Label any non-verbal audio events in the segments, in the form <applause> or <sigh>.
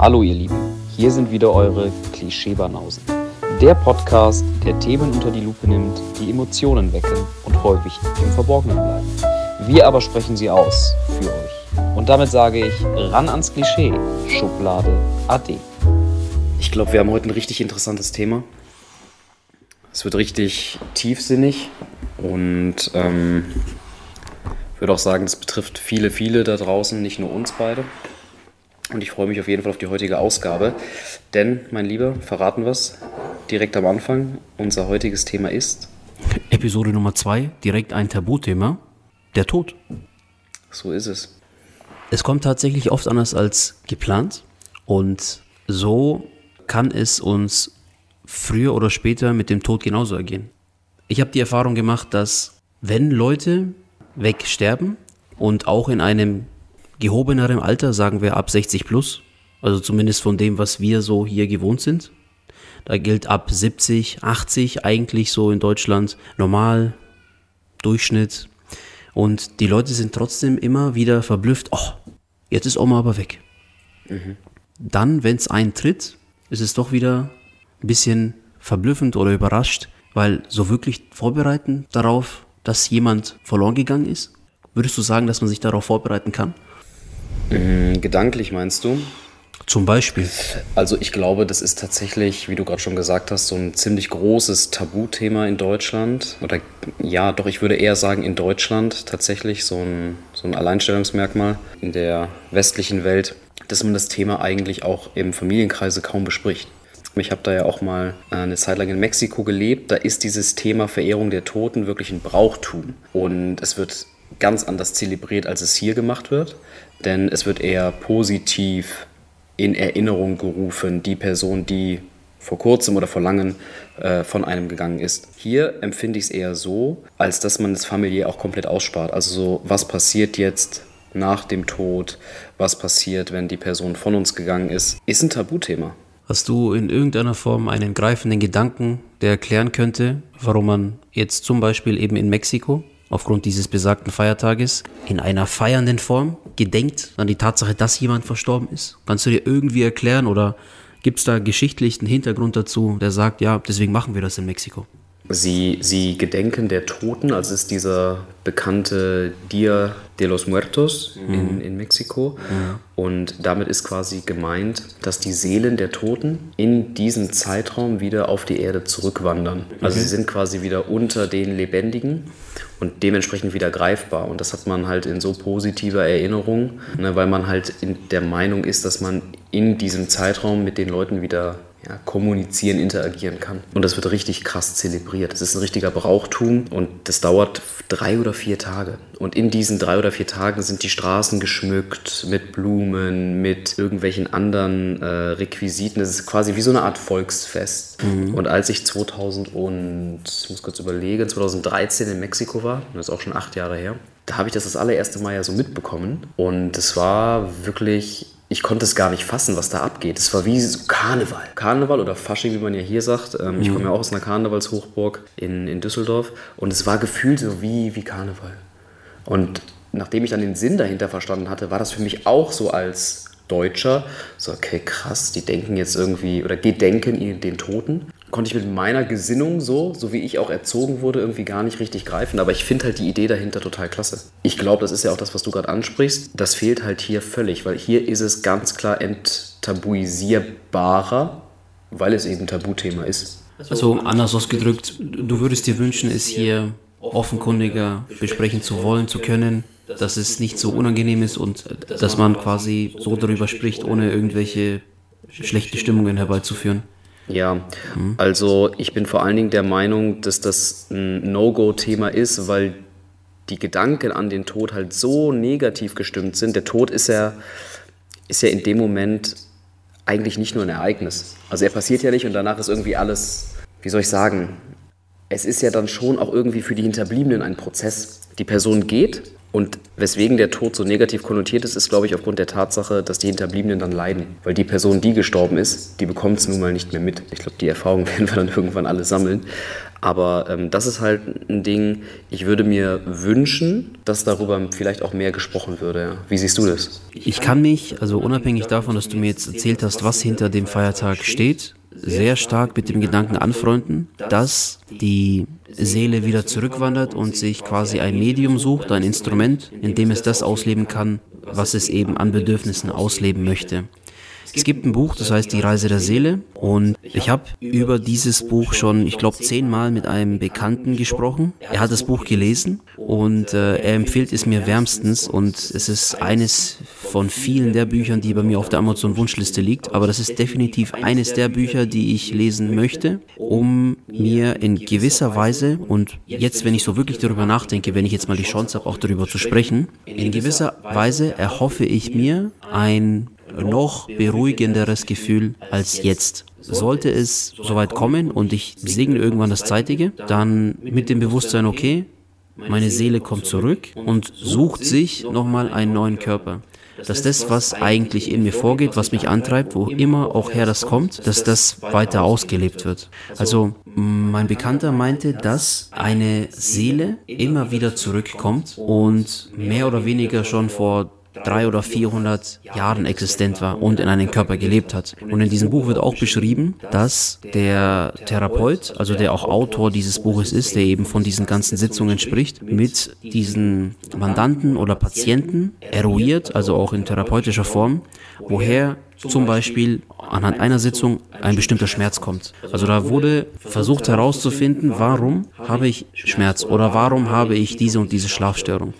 Hallo ihr Lieben, hier sind wieder eure Klischeebanausen. Der Podcast, der Themen unter die Lupe nimmt, die Emotionen wecken und häufig im Verborgenen bleiben. Wir aber sprechen sie aus für euch. Und damit sage ich ran ans Klischee, Schublade AD. Ich glaube, wir haben heute ein richtig interessantes Thema. Es wird richtig tiefsinnig und ähm, würde auch sagen, das betrifft viele, viele da draußen, nicht nur uns beide. Und ich freue mich auf jeden Fall auf die heutige Ausgabe. Denn, mein Lieber, verraten wir es direkt am Anfang. Unser heutiges Thema ist. Episode Nummer zwei, direkt ein Tabuthema: der Tod. So ist es. Es kommt tatsächlich oft anders als geplant. Und so kann es uns früher oder später mit dem Tod genauso ergehen. Ich habe die Erfahrung gemacht, dass wenn Leute wegsterben und auch in einem gehobenerem Alter, sagen wir ab 60 plus, also zumindest von dem, was wir so hier gewohnt sind. Da gilt ab 70, 80 eigentlich so in Deutschland normal, Durchschnitt. Und die Leute sind trotzdem immer wieder verblüfft, oh, jetzt ist Oma aber weg. Mhm. Dann, wenn es eintritt, ist es doch wieder ein bisschen verblüffend oder überrascht, weil so wirklich vorbereiten darauf, dass jemand verloren gegangen ist? Würdest du sagen, dass man sich darauf vorbereiten kann? Mhm, gedanklich meinst du? Zum Beispiel. Also ich glaube, das ist tatsächlich, wie du gerade schon gesagt hast, so ein ziemlich großes Tabuthema in Deutschland. Oder ja, doch, ich würde eher sagen in Deutschland tatsächlich so ein, so ein Alleinstellungsmerkmal in der westlichen Welt, dass man das Thema eigentlich auch im Familienkreise kaum bespricht. Ich habe da ja auch mal eine Zeit lang in Mexiko gelebt. Da ist dieses Thema Verehrung der Toten wirklich ein Brauchtum. Und es wird ganz anders zelebriert, als es hier gemacht wird. Denn es wird eher positiv in Erinnerung gerufen, die Person, die vor kurzem oder vor langem äh, von einem gegangen ist. Hier empfinde ich es eher so, als dass man es familiär auch komplett ausspart. Also so, was passiert jetzt nach dem Tod, was passiert, wenn die Person von uns gegangen ist, ist ein Tabuthema. Hast du in irgendeiner Form einen greifenden Gedanken, der erklären könnte, warum man jetzt zum Beispiel eben in Mexiko aufgrund dieses besagten Feiertages in einer feiernden Form gedenkt an die Tatsache, dass jemand verstorben ist? Kannst du dir irgendwie erklären oder gibt es da geschichtlichen Hintergrund dazu, der sagt, ja, deswegen machen wir das in Mexiko? Sie, sie gedenken der Toten, also ist dieser bekannte Dia de los Muertos mhm. in, in Mexiko. Mhm. Und damit ist quasi gemeint, dass die Seelen der Toten in diesem Zeitraum wieder auf die Erde zurückwandern. Also okay. sie sind quasi wieder unter den Lebendigen und dementsprechend wieder greifbar. Und das hat man halt in so positiver Erinnerung, ne, weil man halt in der Meinung ist, dass man in diesem Zeitraum mit den Leuten wieder ja, kommunizieren, interagieren kann. Und das wird richtig krass zelebriert. Das ist ein richtiger Brauchtum und das dauert drei oder vier Tage. Und in diesen drei oder vier Tagen sind die Straßen geschmückt mit Blumen, mit irgendwelchen anderen äh, Requisiten. Das ist quasi wie so eine Art Volksfest. Mhm. Und als ich 2000 und, ich muss kurz überlegen, 2013 in Mexiko war, das ist auch schon acht Jahre her, da habe ich das das allererste Mal ja so mitbekommen. Und es war wirklich ich konnte es gar nicht fassen, was da abgeht. Es war wie so Karneval. Karneval oder Fasching, wie man ja hier sagt. Ähm, mhm. Ich komme ja auch aus einer Karnevalshochburg in, in Düsseldorf. Und es war gefühlt so wie, wie Karneval. Und nachdem ich dann den Sinn dahinter verstanden hatte, war das für mich auch so als Deutscher, so okay, krass, die denken jetzt irgendwie oder gedenken den Toten konnte ich mit meiner Gesinnung so, so wie ich auch erzogen wurde, irgendwie gar nicht richtig greifen. Aber ich finde halt die Idee dahinter total klasse. Ich glaube, das ist ja auch das, was du gerade ansprichst. Das fehlt halt hier völlig, weil hier ist es ganz klar enttabuisierbarer, weil es eben Tabuthema ist. Also anders ausgedrückt, du würdest dir wünschen, es hier offenkundiger besprechen zu wollen, zu können, dass es nicht so unangenehm ist und dass man quasi so darüber spricht, ohne irgendwelche schlechte Stimmungen herbeizuführen. Ja, mhm. also ich bin vor allen Dingen der Meinung, dass das ein No-Go-Thema ist, weil die Gedanken an den Tod halt so negativ gestimmt sind. Der Tod ist ja, ist ja in dem Moment eigentlich nicht nur ein Ereignis. Also er passiert ja nicht und danach ist irgendwie alles, wie soll ich sagen, es ist ja dann schon auch irgendwie für die Hinterbliebenen ein Prozess. Die Person geht und weswegen der Tod so negativ konnotiert ist, ist, glaube ich, aufgrund der Tatsache, dass die Hinterbliebenen dann leiden. Weil die Person, die gestorben ist, die bekommt es nun mal nicht mehr mit. Ich glaube, die Erfahrung <laughs> werden wir dann irgendwann alle sammeln. Aber ähm, das ist halt ein Ding, ich würde mir wünschen, dass darüber vielleicht auch mehr gesprochen würde. Ja. Wie siehst du das? Ich kann mich, also unabhängig davon, dass du mir jetzt erzählt hast, was hinter dem Feiertag steht, sehr stark mit dem Gedanken anfreunden, dass die Seele wieder zurückwandert und sich quasi ein Medium sucht, ein Instrument, in dem es das ausleben kann, was es eben an Bedürfnissen ausleben möchte. Es gibt ein Buch, das heißt Die Reise der Seele und ich habe über dieses Buch schon, ich glaube, zehnmal mit einem Bekannten gesprochen. Er hat das Buch gelesen und äh, er empfiehlt es mir wärmstens und es ist eines von vielen der Büchern, die bei mir auf der Amazon Wunschliste liegt, aber das ist definitiv eines der Bücher, die ich lesen möchte, um mir in gewisser Weise und jetzt, wenn ich so wirklich darüber nachdenke, wenn ich jetzt mal die Chance habe, auch darüber zu sprechen, in gewisser Weise erhoffe ich mir ein noch beruhigenderes Gefühl als jetzt. Sollte es soweit kommen und ich segne irgendwann das Zeitige, dann mit dem Bewusstsein, okay, meine Seele kommt zurück und sucht sich nochmal einen neuen Körper. Dass das, was eigentlich in mir vorgeht, was mich antreibt, wo immer auch her das kommt, dass das weiter ausgelebt wird. Also mein Bekannter meinte, dass eine Seele immer wieder zurückkommt und mehr oder weniger schon vor drei oder 400 Jahren existent war und in einem Körper gelebt hat. Und in diesem Buch wird auch beschrieben, dass der Therapeut, also der auch Autor dieses Buches ist, der eben von diesen ganzen Sitzungen spricht, mit diesen Mandanten oder Patienten eruiert, also auch in therapeutischer Form, woher zum Beispiel anhand einer Sitzung ein bestimmter Schmerz kommt. Also da wurde versucht herauszufinden, warum habe ich Schmerz oder warum habe ich diese und diese Schlafstörung.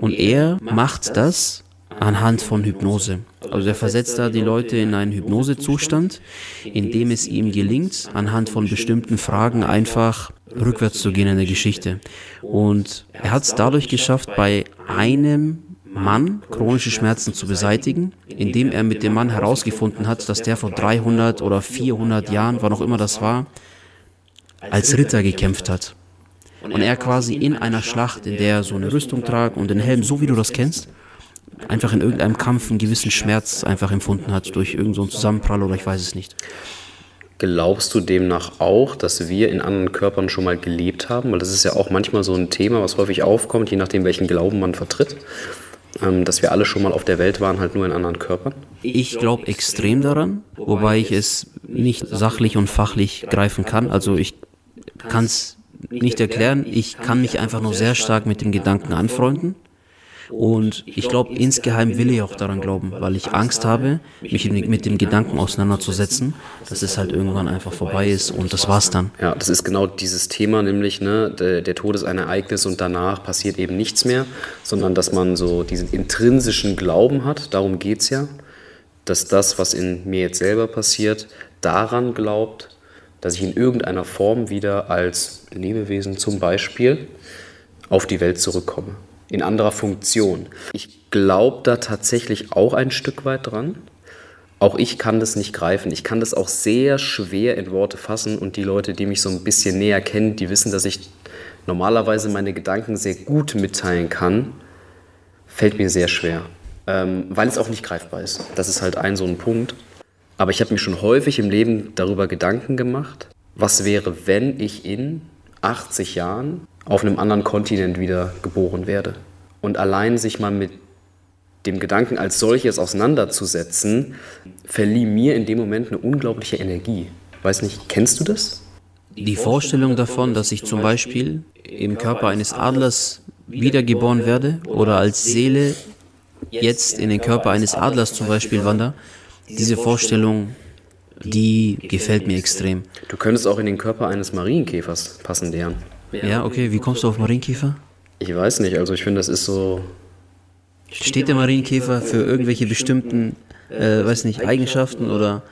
Und er macht das anhand von Hypnose. Also er versetzt da die Leute in einen Hypnosezustand, in dem es ihm gelingt, anhand von bestimmten Fragen einfach rückwärts zu gehen in der Geschichte. Und er hat es dadurch geschafft, bei einem Mann chronische Schmerzen zu beseitigen, indem er mit dem Mann herausgefunden hat, dass der vor 300 oder 400 Jahren, wann auch immer das war, als Ritter gekämpft hat. Und er quasi in einer Schlacht, in der er so eine Rüstung tragt und den Helm, so wie du das kennst, einfach in irgendeinem Kampf einen gewissen Schmerz einfach empfunden hat durch irgendeinen so Zusammenprall oder ich weiß es nicht. Glaubst du demnach auch, dass wir in anderen Körpern schon mal gelebt haben? Weil das ist ja auch manchmal so ein Thema, was häufig aufkommt, je nachdem, welchen Glauben man vertritt. Ähm, dass wir alle schon mal auf der Welt waren, halt nur in anderen Körpern? Ich glaube extrem daran, wobei ich es nicht sachlich und fachlich greifen kann. Also ich kann es nicht erklären. Ich kann mich einfach nur sehr stark mit dem Gedanken anfreunden. Und ich glaube, insgeheim will ich auch daran glauben, weil ich Angst habe, mich mit dem Gedanken auseinanderzusetzen, dass es halt irgendwann einfach vorbei ist und das war's dann. Ja, das ist genau dieses Thema, nämlich ne, der, der Tod ist ein Ereignis und danach passiert eben nichts mehr, sondern dass man so diesen intrinsischen Glauben hat, darum geht's ja, dass das, was in mir jetzt selber passiert, daran glaubt, dass ich in irgendeiner Form wieder als Lebewesen zum Beispiel auf die Welt zurückkomme. In anderer Funktion. Ich glaube da tatsächlich auch ein Stück weit dran. Auch ich kann das nicht greifen. Ich kann das auch sehr schwer in Worte fassen und die Leute, die mich so ein bisschen näher kennen, die wissen, dass ich normalerweise meine Gedanken sehr gut mitteilen kann, fällt mir sehr schwer, ähm, weil es auch nicht greifbar ist. Das ist halt ein so ein Punkt. Aber ich habe mir schon häufig im Leben darüber Gedanken gemacht, was wäre, wenn ich in 80 Jahren auf einem anderen Kontinent wieder geboren werde. Und allein sich mal mit dem Gedanken als solches auseinanderzusetzen, verlieh mir in dem Moment eine unglaubliche Energie. Weiß nicht, kennst du das? Die Vorstellung davon, dass ich zum Beispiel im Körper eines Adlers wiedergeboren werde oder als Seele jetzt in den Körper eines Adlers zum Beispiel wandere, diese Vorstellung, die gefällt mir extrem. Du könntest auch in den Körper eines Marienkäfers passen, Dejan. Ja, okay, wie kommst du auf Marienkäfer? Ich weiß nicht, also ich finde, das ist so. Steht der Marienkäfer für irgendwelche bestimmten, äh, weiß nicht, Eigenschaften oder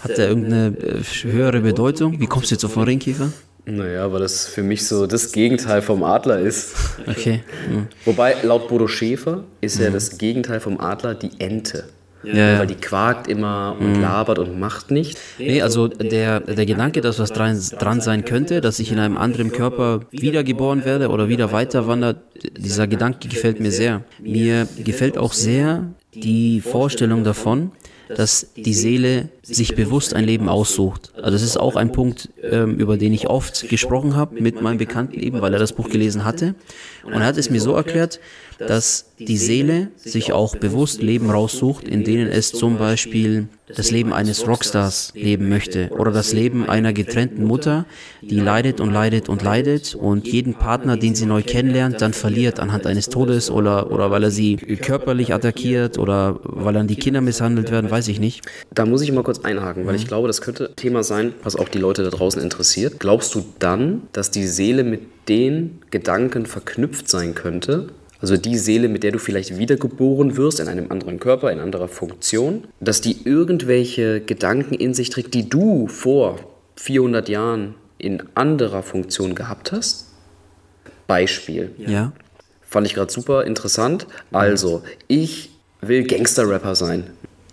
hat der irgendeine äh, höhere Bedeutung? Wie kommst du jetzt auf Marienkäfer? Naja, weil das für mich so das Gegenteil vom Adler ist. Okay. Mhm. Wobei, laut Bodo Schäfer ist ja das Gegenteil vom Adler die Ente. Ja, ja. Weil die quakt immer und labert und macht nicht. Nee, also der, der Gedanke, dass was dran, dran sein könnte, dass ich in einem anderen Körper wiedergeboren werde oder wieder weiter wandert, dieser Gedanke gefällt mir sehr. Mir gefällt auch sehr die Vorstellung davon, dass die Seele sich bewusst ein Leben aussucht. Also das ist auch ein Punkt, ähm, über den ich oft gesprochen habe mit meinem Bekannten eben, weil er das Buch gelesen hatte. Und er hat es mir so erklärt, dass die Seele sich auch bewusst Leben raussucht, in denen es zum Beispiel das Leben eines Rockstars leben möchte oder das Leben einer getrennten Mutter, die leidet und leidet und leidet und jeden Partner, den sie neu kennenlernt, dann verliert anhand eines Todes oder, oder weil er sie körperlich attackiert oder weil dann die Kinder misshandelt werden, weiß ich nicht. Da muss ich mal kurz einhaken, weil ich glaube, das könnte ein Thema sein, was auch die Leute da draußen interessiert. Glaubst du dann, dass die Seele mit den Gedanken verknüpft sein könnte, also die Seele, mit der du vielleicht wiedergeboren wirst, in einem anderen Körper, in anderer Funktion, dass die irgendwelche Gedanken in sich trägt, die du vor 400 Jahren in anderer Funktion gehabt hast? Beispiel. Ja. Fand ich gerade super interessant. Also, ich will Gangster-Rapper sein.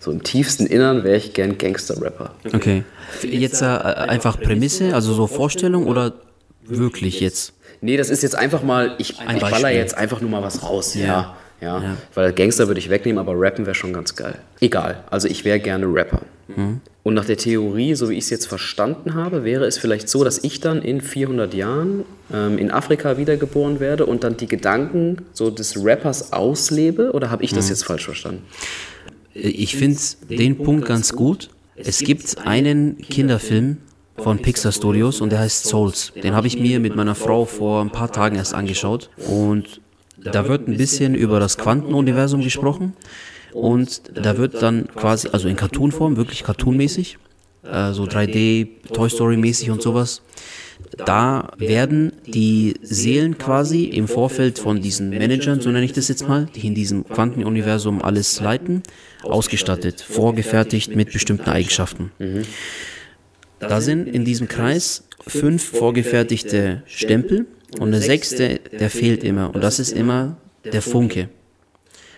So im tiefsten Innern wäre ich gern Gangster-Rapper. Okay. Jetzt äh, einfach Prämisse, also so Vorstellung oder wirklich jetzt? Nee, das ist jetzt einfach mal, ich, Ein ich baller jetzt einfach nur mal was raus. Ja. Ja. Ja. Ja. Weil Gangster würde ich wegnehmen, aber Rappen wäre schon ganz geil. Egal. Also ich wäre gerne Rapper. Mhm. Und nach der Theorie, so wie ich es jetzt verstanden habe, wäre es vielleicht so, dass ich dann in 400 Jahren ähm, in Afrika wiedergeboren werde und dann die Gedanken so des Rappers auslebe? Oder habe ich Mhm. das jetzt falsch verstanden? Ich finde den Punkt ganz gut. Es gibt einen Kinderfilm von Pixar Studios und der heißt Souls. Den habe ich mir mit meiner Frau vor ein paar Tagen erst angeschaut. und da wird ein bisschen über das Quantenuniversum gesprochen. und da wird dann quasi, also in Cartoonform, wirklich cartoonmäßig, äh, so 3D, Toy Story mäßig und sowas, da werden die Seelen quasi im Vorfeld von diesen Managern, so nenne ich das jetzt mal, die in diesem Quantenuniversum alles leiten, ausgestattet, vorgefertigt mit bestimmten Eigenschaften. Da sind in diesem Kreis fünf vorgefertigte Stempel und der sechste, der fehlt immer. Und das ist immer der Funke.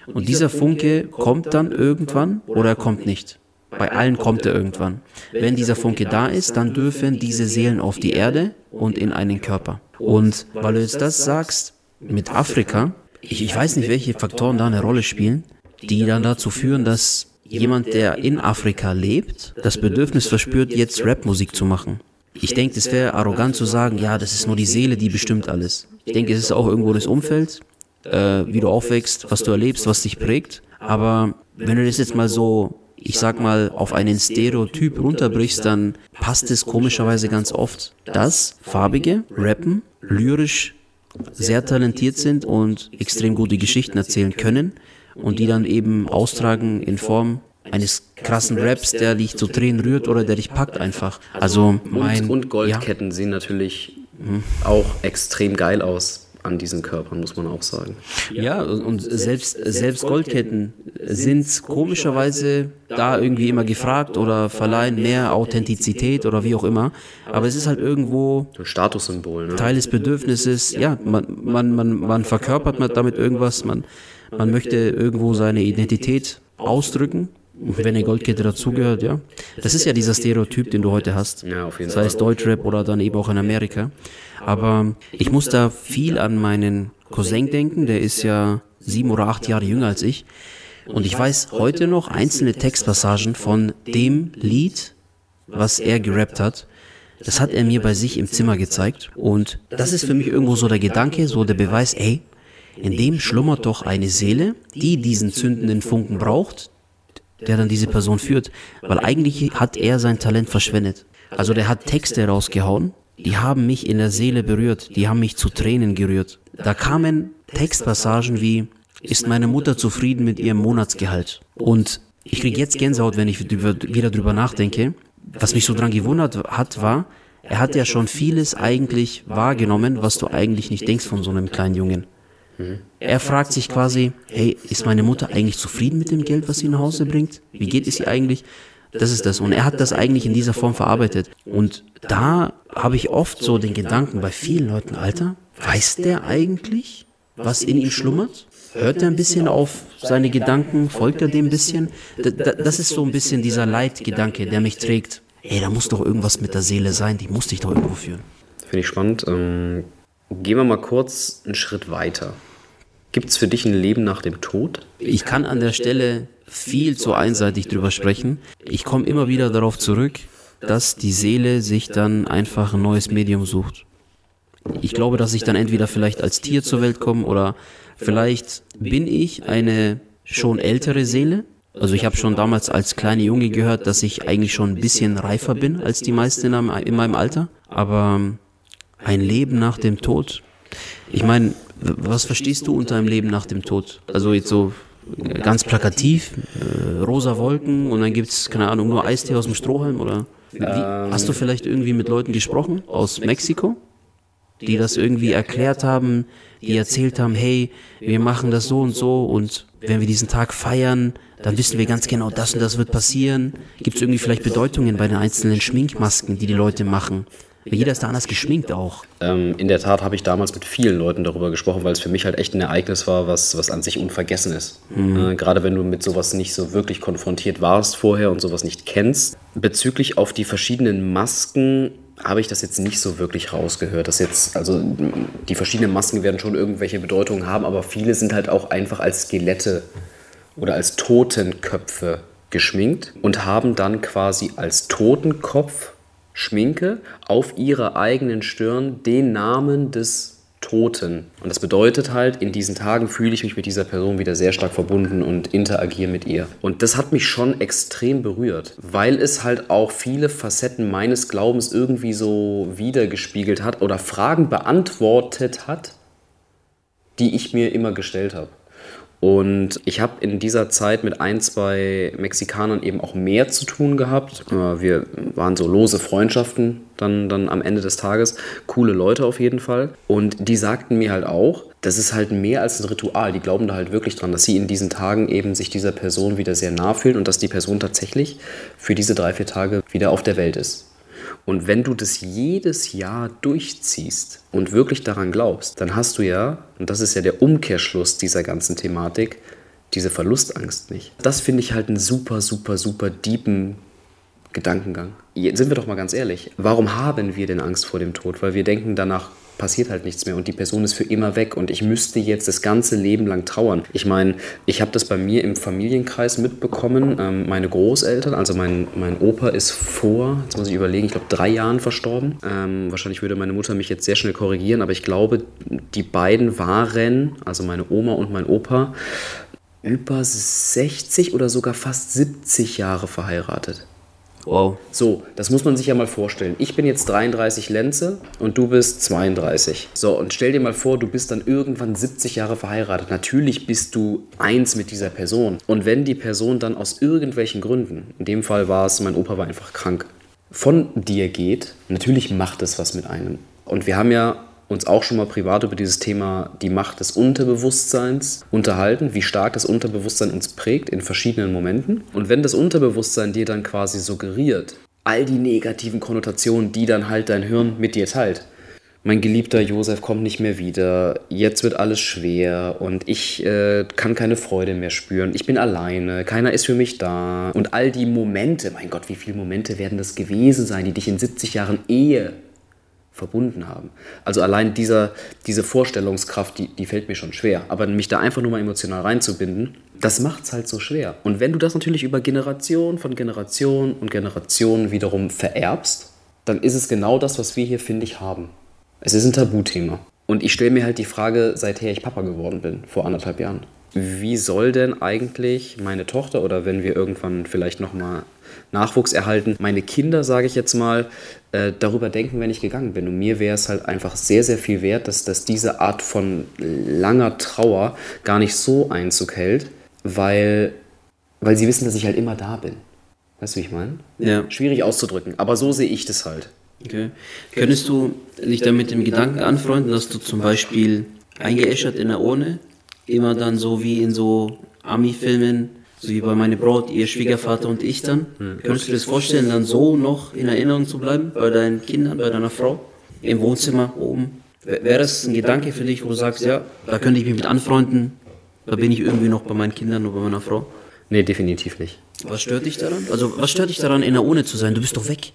Und dieser Funke kommt dann irgendwann oder er kommt nicht. Bei allen kommt er irgendwann. Wenn dieser Funke da ist, dann dürfen diese Seelen auf die Erde und in einen Körper. Und weil du jetzt das sagst mit Afrika, ich, ich weiß nicht, welche Faktoren da eine Rolle spielen, die dann dazu führen, dass jemand, der in Afrika lebt, das Bedürfnis verspürt, jetzt Rapmusik zu machen. Ich denke, es wäre arrogant zu sagen, ja, das ist nur die Seele, die bestimmt alles. Ich denke, es ist auch irgendwo das Umfeld, äh, wie du aufwächst, was du erlebst, was dich prägt. Aber wenn du das jetzt mal so, ich sag mal, auf einen Stereotyp runterbrichst, dann passt es komischerweise ganz oft, dass Farbige rappen, lyrisch sehr talentiert sind und extrem gute Geschichten erzählen können und die dann eben austragen in Form eines krassen Raps, der dich zu Tränen rührt oder der dich packt einfach. Also mein und, und ja, Goldketten sehen natürlich auch extrem geil aus an diesen Körpern, muss man auch sagen. Ja, und selbst, selbst Goldketten sind komischerweise da irgendwie immer gefragt oder verleihen mehr Authentizität oder wie auch immer. Aber es ist halt irgendwo Ein Statussymbol, ne? Teil des Bedürfnisses, ja, man, man, man, man verkörpert damit irgendwas, man, man möchte irgendwo seine Identität ausdrücken. Wenn eine Goldkette dazugehört, ja. Das ist ja dieser Stereotyp, den du heute hast. Ja, auf jeden Sei es Fall. Deutschrap oder dann eben auch in Amerika. Aber ich muss da viel an meinen Cousin denken, der ist ja sieben oder acht Jahre jünger als ich. Und ich weiß heute noch einzelne Textpassagen von dem Lied, was er gerappt hat. Das hat er mir bei sich im Zimmer gezeigt. Und das ist für mich irgendwo so der Gedanke, so der Beweis, ey, in dem schlummert doch eine Seele, die diesen zündenden Funken braucht, der dann diese Person führt. Weil eigentlich hat er sein Talent verschwendet. Also der hat Texte rausgehauen, die haben mich in der Seele berührt, die haben mich zu Tränen gerührt. Da kamen Textpassagen wie, ist meine Mutter zufrieden mit ihrem Monatsgehalt? Und ich kriege jetzt Gänsehaut, wenn ich wieder drüber nachdenke. Was mich so dran gewundert hat, war, er hat ja schon vieles eigentlich wahrgenommen, was du eigentlich nicht denkst von so einem kleinen Jungen. Er fragt sich quasi, hey, ist meine Mutter eigentlich zufrieden mit dem Geld, was sie nach Hause bringt? Wie geht es ihr eigentlich? Das ist das. Und er hat das eigentlich in dieser Form verarbeitet. Und da habe ich oft so den Gedanken bei vielen Leuten, Alter, weiß der eigentlich, was in ihm schlummert? Hört er ein bisschen auf seine Gedanken? Folgt er dem ein bisschen? Da, da, das ist so ein bisschen dieser Leitgedanke, der mich trägt. Ey, da muss doch irgendwas mit der Seele sein, die muss dich doch irgendwo führen. Finde ich spannend. Ähm, gehen wir mal kurz einen Schritt weiter. Gibt es für dich ein Leben nach dem Tod? Ich kann an der Stelle viel zu einseitig drüber sprechen. Ich komme immer wieder darauf zurück, dass die Seele sich dann einfach ein neues Medium sucht. Ich glaube, dass ich dann entweder vielleicht als Tier zur Welt komme oder vielleicht bin ich eine schon ältere Seele. Also ich habe schon damals als kleiner Junge gehört, dass ich eigentlich schon ein bisschen reifer bin als die meisten in meinem Alter. Aber ein Leben nach dem Tod, ich meine, was verstehst du unter einem Leben nach dem Tod? Also jetzt so ganz plakativ, äh, rosa Wolken und dann gibt's keine Ahnung, nur Eistee aus dem Strohhalm oder? Wie, ähm. hast du vielleicht irgendwie mit Leuten gesprochen aus Mexiko, die das irgendwie erklärt haben, die erzählt haben, hey, wir machen das so und so und wenn wir diesen Tag feiern, dann wissen wir ganz genau, das und das wird passieren. Gibt es irgendwie vielleicht Bedeutungen bei den einzelnen Schminkmasken, die die Leute machen? Jeder ist da anders geschminkt auch. Ähm, in der Tat habe ich damals mit vielen Leuten darüber gesprochen, weil es für mich halt echt ein Ereignis war, was, was an sich unvergessen ist. Mhm. Äh, gerade wenn du mit sowas nicht so wirklich konfrontiert warst vorher und sowas nicht kennst. Bezüglich auf die verschiedenen Masken habe ich das jetzt nicht so wirklich rausgehört. Dass jetzt, also die verschiedenen Masken werden schon irgendwelche Bedeutungen haben, aber viele sind halt auch einfach als Skelette oder als Totenköpfe geschminkt und haben dann quasi als Totenkopf Schminke auf ihrer eigenen Stirn den Namen des Toten. Und das bedeutet halt, in diesen Tagen fühle ich mich mit dieser Person wieder sehr stark verbunden und interagiere mit ihr. Und das hat mich schon extrem berührt, weil es halt auch viele Facetten meines Glaubens irgendwie so wiedergespiegelt hat oder Fragen beantwortet hat, die ich mir immer gestellt habe. Und ich habe in dieser Zeit mit ein, zwei Mexikanern eben auch mehr zu tun gehabt. Äh, wir waren so lose Freundschaften dann, dann am Ende des Tages. Coole Leute auf jeden Fall. Und die sagten mir halt auch, das ist halt mehr als ein Ritual. Die glauben da halt wirklich dran, dass sie in diesen Tagen eben sich dieser Person wieder sehr nah fühlen und dass die Person tatsächlich für diese drei, vier Tage wieder auf der Welt ist. Und wenn du das jedes Jahr durchziehst und wirklich daran glaubst, dann hast du ja, und das ist ja der Umkehrschluss dieser ganzen Thematik, diese Verlustangst nicht. Das finde ich halt einen super, super, super deepen Gedankengang. Jetzt sind wir doch mal ganz ehrlich. Warum haben wir denn Angst vor dem Tod? Weil wir denken danach, passiert halt nichts mehr und die Person ist für immer weg und ich müsste jetzt das ganze Leben lang trauern. Ich meine, ich habe das bei mir im Familienkreis mitbekommen. Ähm, meine Großeltern, also mein, mein Opa ist vor, jetzt muss ich überlegen, ich glaube drei Jahren verstorben. Ähm, wahrscheinlich würde meine Mutter mich jetzt sehr schnell korrigieren, aber ich glaube, die beiden waren, also meine Oma und mein Opa, über 60 oder sogar fast 70 Jahre verheiratet. Wow. So, das muss man sich ja mal vorstellen. Ich bin jetzt 33 Lenze und du bist 32. So, und stell dir mal vor, du bist dann irgendwann 70 Jahre verheiratet. Natürlich bist du eins mit dieser Person. Und wenn die Person dann aus irgendwelchen Gründen, in dem Fall war es, mein Opa war einfach krank, von dir geht, natürlich macht es was mit einem. Und wir haben ja uns auch schon mal privat über dieses Thema die Macht des Unterbewusstseins unterhalten, wie stark das Unterbewusstsein uns prägt in verschiedenen Momenten. Und wenn das Unterbewusstsein dir dann quasi suggeriert, all die negativen Konnotationen, die dann halt dein Hirn mit dir teilt, mein geliebter Josef kommt nicht mehr wieder, jetzt wird alles schwer und ich äh, kann keine Freude mehr spüren, ich bin alleine, keiner ist für mich da. Und all die Momente, mein Gott, wie viele Momente werden das gewesen sein, die dich in 70 Jahren Ehe verbunden haben. Also allein dieser, diese Vorstellungskraft, die, die fällt mir schon schwer. Aber mich da einfach nur mal emotional reinzubinden, das macht es halt so schwer. Und wenn du das natürlich über Generation von Generation und Generation wiederum vererbst, dann ist es genau das, was wir hier, finde ich, haben. Es ist ein Tabuthema. Und ich stelle mir halt die Frage, seither ich Papa geworden bin, vor anderthalb Jahren. Wie soll denn eigentlich meine Tochter oder wenn wir irgendwann vielleicht nochmal Nachwuchs erhalten. Meine Kinder, sage ich jetzt mal, äh, darüber denken, wenn ich gegangen bin. Und mir wäre es halt einfach sehr, sehr viel wert, dass, dass diese Art von langer Trauer gar nicht so Einzug hält, weil, weil sie wissen, dass ich halt immer da bin. Weißt du, wie ich meine? Ja. Schwierig auszudrücken, aber so sehe ich das halt. Okay. Könntest du dich dann mit dem Gedanken anfreunden, dass du zum Beispiel eingeäschert in der Urne immer dann so wie in so Ami-Filmen so wie bei meiner Braut, ihr Schwiegervater und ich dann. Mhm. Könntest du dir das vorstellen, dann so noch in Erinnerung zu bleiben bei deinen Kindern, bei deiner Frau? Im Wohnzimmer oben? Wäre das ein Gedanke für dich, wo du sagst, ja, da könnte ich mich mit anfreunden, da bin ich irgendwie noch bei meinen Kindern oder bei meiner Frau? Nee, definitiv nicht. Was stört dich daran? Also, was stört dich daran, in der Urne zu sein? Du bist doch weg.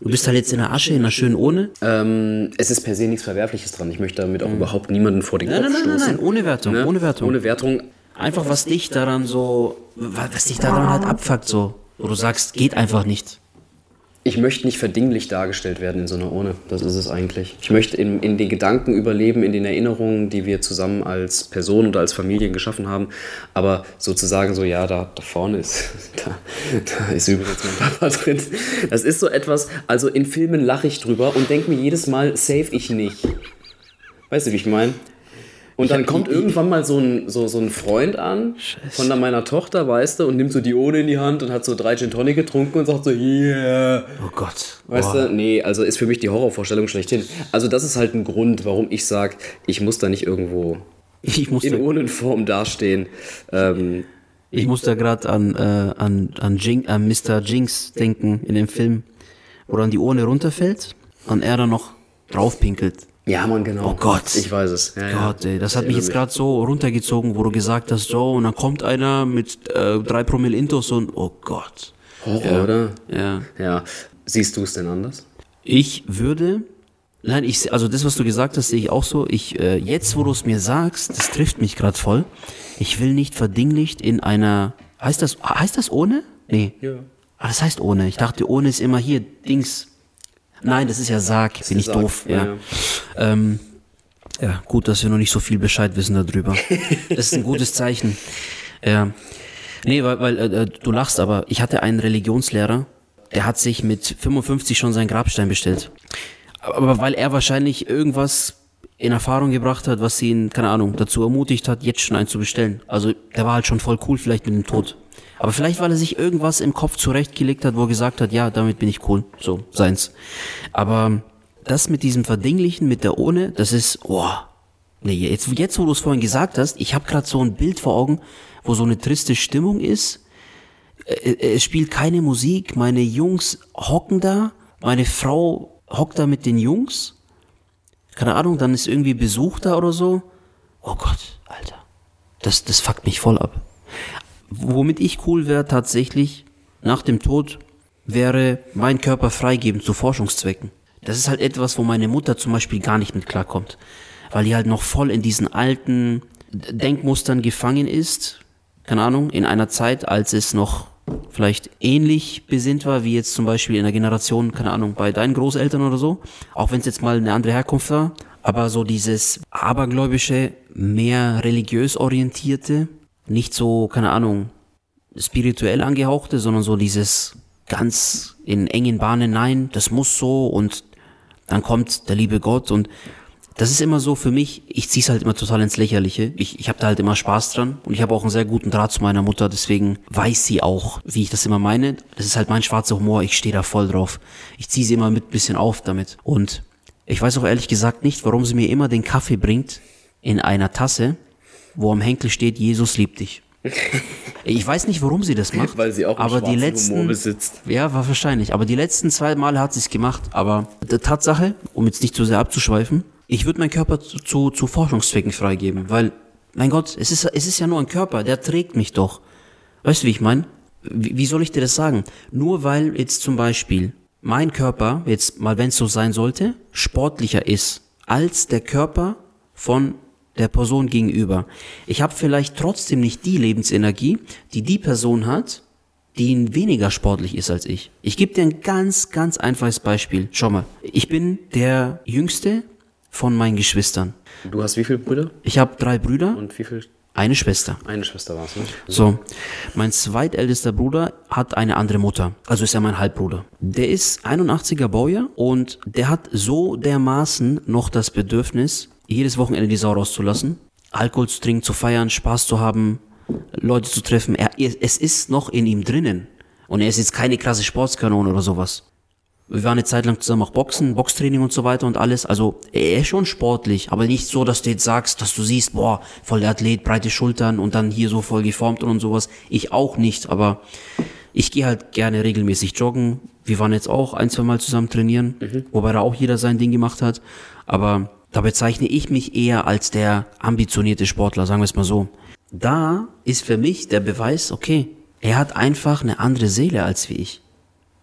Du bist halt jetzt in der Asche, in einer schönen Urne. Ähm, es ist per se nichts Verwerfliches dran. Ich möchte damit auch überhaupt niemanden vor den Nein, Kopf nein, nein, nein, stoßen. nein, ohne Wertung, Ne? ohne Wertung. Ohne Wertung. Einfach was dich daran so, was dich daran halt abfuckt so. Wo du sagst, geht einfach nicht. Ich möchte nicht verdinglich dargestellt werden in so einer Urne. Das ist es eigentlich. Ich möchte in, in den Gedanken überleben, in den Erinnerungen, die wir zusammen als Person oder als Familien geschaffen haben. Aber sozusagen so, ja, da, da vorne ist, <laughs> da, da ist übrigens mein Papa drin. Das ist so etwas, also in Filmen lache ich drüber und denke mir jedes Mal, safe ich nicht. Weißt du, wie ich meine? Und dann kommt irgendwann mal so ein, so, so ein Freund an von da meiner Tochter, weißt du, und nimmt so die Ohne in die Hand und hat so drei Gin Tonic getrunken und sagt so, yeah. Oh Gott. Weißt Boah. du, nee, also ist für mich die Horrorvorstellung schlechthin. Also das ist halt ein Grund, warum ich sage, ich muss da nicht irgendwo Ich muss in da, Urnenform dastehen. Ähm, ich muss da gerade an, äh, an, an, Jing, an Mr. Jinx denken in dem Film, wo dann die Urne runterfällt und er dann noch draufpinkelt. Ja, Mann, genau. Oh Gott. Ich weiß es. Ja, ja. Gott, ey, das hat Ich mich jetzt gerade so runtergezogen, wo du gesagt hast, so, und dann kommt einer mit äh, drei Promille Intos und, oh Gott. Horror, oder? Ja. Ja. Siehst du es denn anders? Ich würde, nein, ich, also das, was du gesagt hast, sehe ich auch so. Ich, äh, jetzt, wo du es mir sagst, das trifft mich gerade voll. Ich will nicht verdinglicht in einer, heißt das, heißt das ohne? Nee. Ja. Ah, das heißt ohne. Ich dachte, ohne ist immer hier, Dings. Nein, das ist ja Sarg, bin ich Sarg, doof. ja, Ja. ja. Ähm, ja, gut, dass wir noch nicht so viel Bescheid wissen darüber. <laughs> Das ist ein gutes Zeichen. Ja. Nee, weil, weil äh, du lachst, aber ich hatte einen Religionslehrer, der hat sich mit 55 schon seinen Grabstein bestellt. Aber weil er wahrscheinlich irgendwas in Erfahrung gebracht hat, was ihn, keine Ahnung, dazu ermutigt hat, jetzt schon einen zu bestellen. Also der war halt schon voll cool vielleicht mit dem Tod. Aber vielleicht, weil er sich irgendwas im Kopf zurechtgelegt hat, wo er gesagt hat, ja, damit bin ich cool. So, seins. Aber das mit diesem Verdinglichen, mit der Ohne, das ist, oh, nee, jetzt, jetzt wo du es vorhin gesagt hast, ich habe gerade so ein Bild vor Augen, wo so eine triste Stimmung ist. Äh, äh, Es spielt keine Musik, meine Jungs hocken da, meine Frau hockt da mit den Jungs. Keine Ahnung, dann ist irgendwie Besuch da oder so. Oh Gott, Alter. Das, das fuckt mich voll ab. Womit ich cool wäre tatsächlich nach dem Tod, wäre mein Körper freigeben zu Forschungszwecken. Das ist halt etwas, wo meine Mutter zum Beispiel gar nicht mit klarkommt. Weil die halt noch voll in diesen alten Denkmustern gefangen ist. Keine Ahnung, in einer Zeit, als es noch vielleicht ähnlich besinnt war, wie jetzt zum Beispiel in der Generation, keine Ahnung, bei deinen Großeltern oder so. Auch wenn es jetzt mal eine andere Herkunft war. Aber so dieses abergläubische, mehr religiös orientierte, nicht so, keine Ahnung, spirituell angehauchte, sondern so dieses ganz in engen Bahnen, nein, das muss so und dann kommt der liebe Gott und das ist immer so für mich, ich zieh's halt immer total ins Lächerliche. Ich, ich habe da halt immer Spaß dran und ich habe auch einen sehr guten Draht zu meiner Mutter, deswegen weiß sie auch, wie ich das immer meine. Das ist halt mein schwarzer Humor, ich stehe da voll drauf. Ich ziehe sie immer mit bisschen auf damit. Und ich weiß auch ehrlich gesagt nicht, warum sie mir immer den Kaffee bringt in einer Tasse, wo am Henkel steht, Jesus liebt dich. <laughs> Ich weiß nicht, warum sie das macht. Weil sie auch aber die letzten, Humor besitzt. Ja, war wahrscheinlich. Aber die letzten zwei Male hat sie es gemacht. Aber Tatsache, um jetzt nicht zu sehr abzuschweifen, ich würde meinen Körper zu, zu, zu Forschungszwecken freigeben, weil, mein Gott, es ist, es ist ja nur ein Körper, der trägt mich doch. Weißt du, wie ich meine? Wie, wie soll ich dir das sagen? Nur weil jetzt zum Beispiel mein Körper, jetzt mal wenn es so sein sollte, sportlicher ist als der Körper von der Person gegenüber. Ich habe vielleicht trotzdem nicht die Lebensenergie, die die Person hat, die weniger sportlich ist als ich. Ich gebe dir ein ganz, ganz einfaches Beispiel. Schau mal, ich bin der jüngste von meinen Geschwistern. Du hast wie viele Brüder? Ich habe drei Brüder, Und wie viel? eine Schwester. Eine Schwester war es, ne? So, mein zweitältester Bruder hat eine andere Mutter, also ist er mein Halbbruder. Der ist 81er Baujahr und der hat so dermaßen noch das Bedürfnis, jedes Wochenende die Sau rauszulassen, Alkohol zu trinken, zu feiern, Spaß zu haben, Leute zu treffen. Er, es ist noch in ihm drinnen. Und er ist jetzt keine krasse Sportskanone oder sowas. Wir waren eine Zeit lang zusammen auch Boxen, Boxtraining und so weiter und alles. Also er ist schon sportlich, aber nicht so, dass du jetzt sagst, dass du siehst, boah, voll der Athlet, breite Schultern und dann hier so voll geformt und, und sowas. Ich auch nicht, aber ich gehe halt gerne regelmäßig joggen. Wir waren jetzt auch ein, zwei Mal zusammen trainieren, wobei da auch jeder sein Ding gemacht hat. Aber da bezeichne ich mich eher als der ambitionierte Sportler, sagen wir es mal so. Da ist für mich der Beweis, okay, er hat einfach eine andere Seele als wie ich.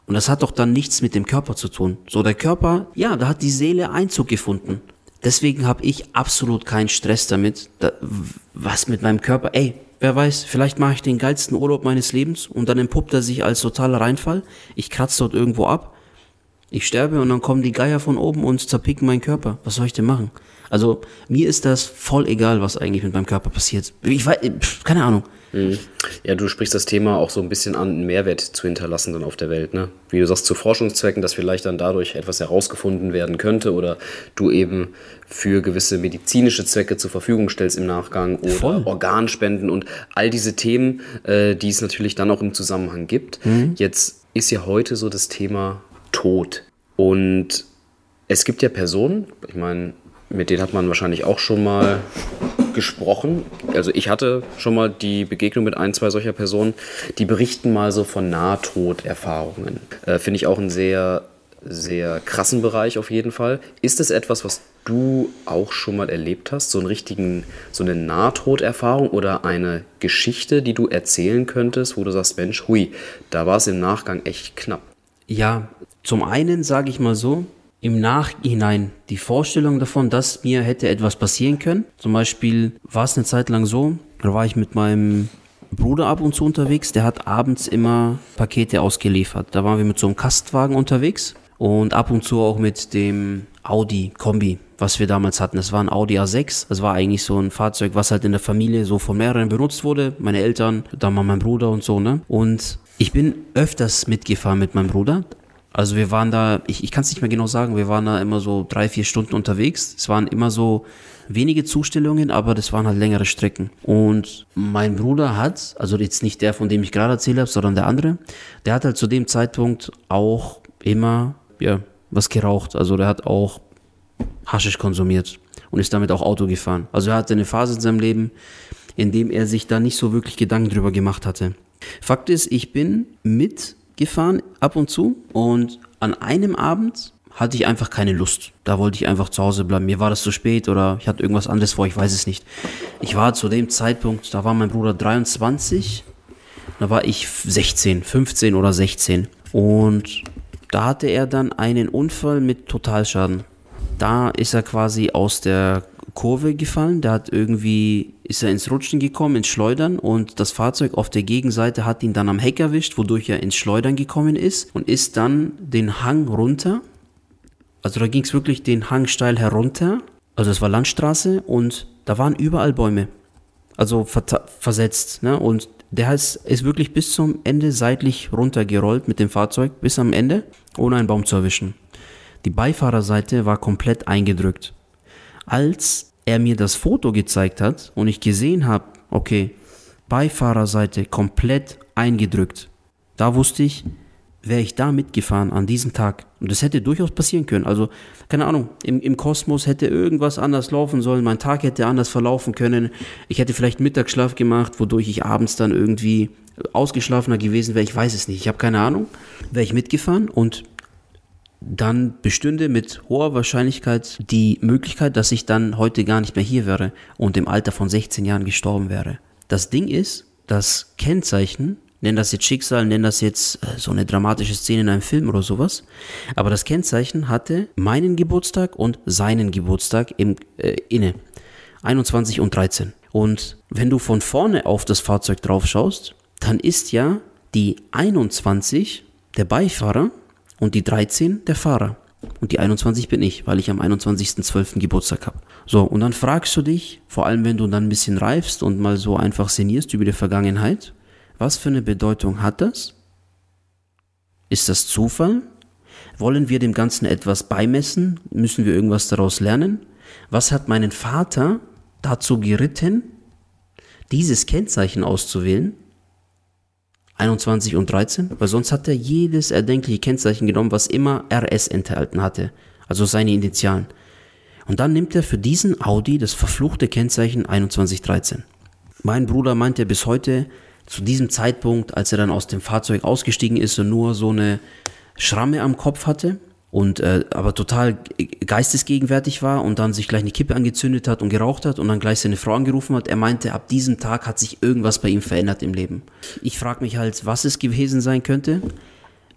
Und das hat doch dann nichts mit dem Körper zu tun. So, der Körper, ja, da hat die Seele Einzug gefunden. Deswegen habe ich absolut keinen Stress damit, da, was mit meinem Körper, ey, wer weiß, vielleicht mache ich den geilsten Urlaub meines Lebens und dann entpuppt er sich als totaler Reinfall. Ich kratze dort irgendwo ab, ich sterbe und dann kommen die Geier von oben und zerpicken meinen Körper. Was soll ich denn machen? Also mir ist das voll egal, was eigentlich mit meinem Körper passiert. Ich weiß, keine Ahnung. Mhm. Ja, du sprichst das Thema auch so ein bisschen an, einen Mehrwert zu hinterlassen dann auf der Welt. Ne? Wie du sagst, zu Forschungszwecken, dass vielleicht dann dadurch etwas herausgefunden werden könnte oder du eben für gewisse medizinische Zwecke zur Verfügung stellst im Nachgang oder Voll. Organspenden und all diese Themen, äh, die es natürlich dann auch im Zusammenhang gibt. Mhm. Jetzt ist ja heute so das Thema Tod. Und es gibt ja Personen, ich meine, mit denen hat man wahrscheinlich auch schon mal gesprochen. Also ich hatte schon mal die Begegnung mit ein, zwei solcher Personen, die berichten mal so von Nahtoderfahrungen. Äh, Finde ich auch einen sehr, sehr krassen Bereich auf jeden Fall. Ist es etwas, was du auch schon mal erlebt hast? So, einen richtigen, so eine Nahtoderfahrung oder eine Geschichte, die du erzählen könntest, wo du sagst, Mensch, hui, da war es im Nachgang echt knapp. Ja, zum einen sage ich mal so, im Nachhinein die Vorstellung davon, dass mir hätte etwas passieren können. Zum Beispiel war es eine Zeit lang so, da war ich mit meinem Bruder ab und zu unterwegs, der hat abends immer Pakete ausgeliefert. Da waren wir mit so einem Kastwagen unterwegs und ab und zu auch mit dem Audi Kombi, was wir damals hatten. Das war ein Audi A6. Das war eigentlich so ein Fahrzeug, was halt in der Familie so von mehreren benutzt wurde. Meine Eltern, dann mal mein Bruder und so, ne? Und ich bin öfters mitgefahren mit meinem Bruder, also wir waren da, ich, ich kann es nicht mehr genau sagen, wir waren da immer so drei, vier Stunden unterwegs. Es waren immer so wenige Zustellungen, aber das waren halt längere Strecken. Und mein Bruder hat, also jetzt nicht der, von dem ich gerade erzählt habe, sondern der andere, der hat halt zu dem Zeitpunkt auch immer, ja, was geraucht. Also der hat auch Haschisch konsumiert und ist damit auch Auto gefahren. Also er hatte eine Phase in seinem Leben, in dem er sich da nicht so wirklich Gedanken drüber gemacht hatte. Fakt ist, ich bin mit gefahren ab und zu und an einem Abend hatte ich einfach keine Lust. Da wollte ich einfach zu Hause bleiben. Mir war das zu spät oder ich hatte irgendwas anderes vor, ich weiß es nicht. Ich war zu dem Zeitpunkt, da war mein Bruder 23, da war ich 16, 15 oder 16 und da hatte er dann einen Unfall mit Totalschaden. Da ist er quasi aus der Kurve gefallen. Der hat irgendwie, ist er ins Rutschen gekommen, ins Schleudern und das Fahrzeug auf der Gegenseite hat ihn dann am Heck erwischt, wodurch er ins Schleudern gekommen ist und ist dann den Hang runter. Also da ging es wirklich den Hang steil herunter. Also es war Landstraße und da waren überall Bäume. Also versetzt. Ne? Und der ist, ist wirklich bis zum Ende seitlich runtergerollt mit dem Fahrzeug, bis am Ende, ohne einen Baum zu erwischen. Die Beifahrerseite war komplett eingedrückt als er mir das Foto gezeigt hat und ich gesehen habe, okay, Beifahrerseite komplett eingedrückt, da wusste ich, wäre ich da mitgefahren an diesem Tag. Und das hätte durchaus passieren können. Also, keine Ahnung, im, im Kosmos hätte irgendwas anders laufen sollen, mein Tag hätte anders verlaufen können. Ich hätte vielleicht Mittagsschlaf gemacht, wodurch ich abends dann irgendwie ausgeschlafener gewesen wäre. Ich weiß es nicht. Ich habe keine Ahnung. Wäre ich mitgefahren und dann bestünde mit hoher Wahrscheinlichkeit die Möglichkeit, dass ich dann heute gar nicht mehr hier wäre und im Alter von 16 Jahren gestorben wäre. Das Ding ist, das Kennzeichen, nenn das jetzt Schicksal, nenn das jetzt äh, so eine dramatische Szene in einem Film oder sowas, aber das Kennzeichen hatte meinen Geburtstag und seinen Geburtstag im, äh, inne. 21 und 13. Und wenn du von vorne auf das Fahrzeug drauf schaust, dann ist ja die 21 der Beifahrer und die 13 der Fahrer. Und die 21 bin ich, weil ich am 21.12. Geburtstag habe. So, und dann fragst du dich, vor allem wenn du dann ein bisschen reifst und mal so einfach sinnierst über die Vergangenheit, was für eine Bedeutung hat das? Ist das Zufall? Wollen wir dem Ganzen etwas beimessen? Müssen wir irgendwas daraus lernen? Was hat meinen Vater dazu geritten, dieses Kennzeichen auszuwählen? 21 und 13, weil sonst hat er jedes erdenkliche Kennzeichen genommen, was immer RS enthalten hatte, also seine Initialen. Und dann nimmt er für diesen Audi das verfluchte Kennzeichen 2113. Mein Bruder meinte bis heute, zu diesem Zeitpunkt, als er dann aus dem Fahrzeug ausgestiegen ist und nur so eine Schramme am Kopf hatte, und äh, aber total geistesgegenwärtig war und dann sich gleich eine Kippe angezündet hat und geraucht hat und dann gleich seine Frau angerufen hat. Er meinte, ab diesem Tag hat sich irgendwas bei ihm verändert im Leben. Ich frage mich halt, was es gewesen sein könnte.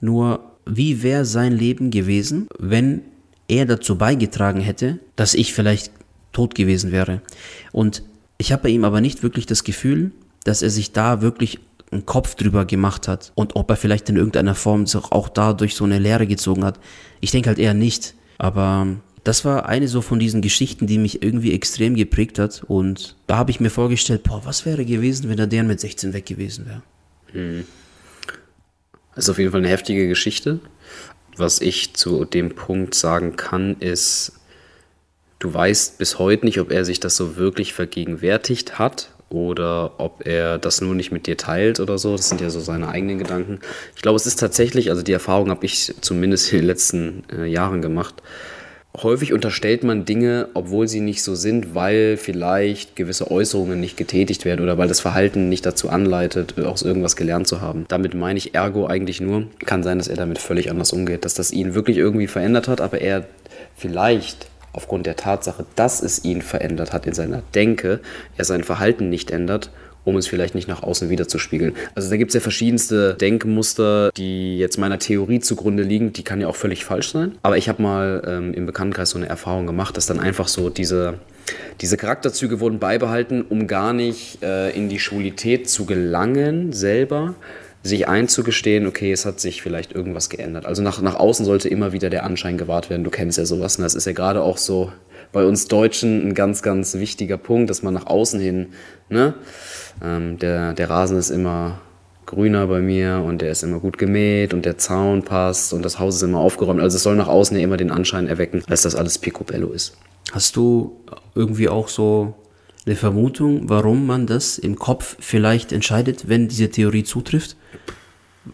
Nur wie wäre sein Leben gewesen, wenn er dazu beigetragen hätte, dass ich vielleicht tot gewesen wäre. Und ich habe bei ihm aber nicht wirklich das Gefühl, dass er sich da wirklich einen Kopf drüber gemacht hat und ob er vielleicht in irgendeiner Form auch dadurch so eine Lehre gezogen hat. Ich denke halt eher nicht. Aber das war eine so von diesen Geschichten, die mich irgendwie extrem geprägt hat. Und da habe ich mir vorgestellt, boah, was wäre gewesen, wenn er deren mit 16 weg gewesen wäre. Hm. Das ist auf jeden Fall eine heftige Geschichte. Was ich zu dem Punkt sagen kann, ist, du weißt bis heute nicht, ob er sich das so wirklich vergegenwärtigt hat oder ob er das nur nicht mit dir teilt oder so. Das sind ja so seine eigenen Gedanken. Ich glaube, es ist tatsächlich, also die Erfahrung habe ich zumindest in den letzten äh, Jahren gemacht. Häufig unterstellt man Dinge, obwohl sie nicht so sind, weil vielleicht gewisse Äußerungen nicht getätigt werden oder weil das Verhalten nicht dazu anleitet, aus irgendwas gelernt zu haben. Damit meine ich ergo eigentlich nur, kann sein, dass er damit völlig anders umgeht, dass das ihn wirklich irgendwie verändert hat, aber er vielleicht aufgrund der Tatsache, dass es ihn verändert hat in seiner Denke, er sein Verhalten nicht ändert, um es vielleicht nicht nach außen wiederzuspiegeln. Also da gibt es ja verschiedenste Denkmuster, die jetzt meiner Theorie zugrunde liegen. Die kann ja auch völlig falsch sein. Aber ich habe mal ähm, im Bekanntenkreis so eine Erfahrung gemacht, dass dann einfach so diese, diese Charakterzüge wurden beibehalten, um gar nicht äh, in die Schulität zu gelangen selber, sich einzugestehen, okay, es hat sich vielleicht irgendwas geändert. Also nach, nach außen sollte immer wieder der Anschein gewahrt werden. Du kennst ja sowas. Und das ist ja gerade auch so bei uns Deutschen ein ganz, ganz wichtiger Punkt, dass man nach außen hin, ne, ähm, der, der Rasen ist immer grüner bei mir und der ist immer gut gemäht und der Zaun passt und das Haus ist immer aufgeräumt. Also es soll nach außen ja immer den Anschein erwecken, dass das alles picobello ist. Hast du irgendwie auch so eine Vermutung, warum man das im Kopf vielleicht entscheidet, wenn diese Theorie zutrifft?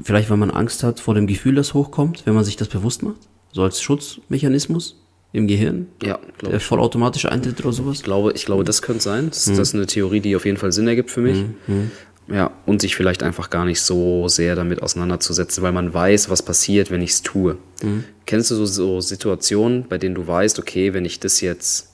Vielleicht, weil man Angst hat vor dem Gefühl, das hochkommt, wenn man sich das bewusst macht? So als Schutzmechanismus im Gehirn? Ja, glaube Der vollautomatische Eintritt oder sowas? Ich glaube, ich glaube, das könnte sein. Das, mhm. das, ist eine Theorie, die auf jeden Fall Sinn ergibt für mich. Mhm. Ja, und sich vielleicht einfach gar nicht so sehr damit auseinanderzusetzen, weil man weiß, was passiert, wenn ich es tue. Mhm. Kennst du so, so Situationen, bei denen du weißt, okay, wenn ich das jetzt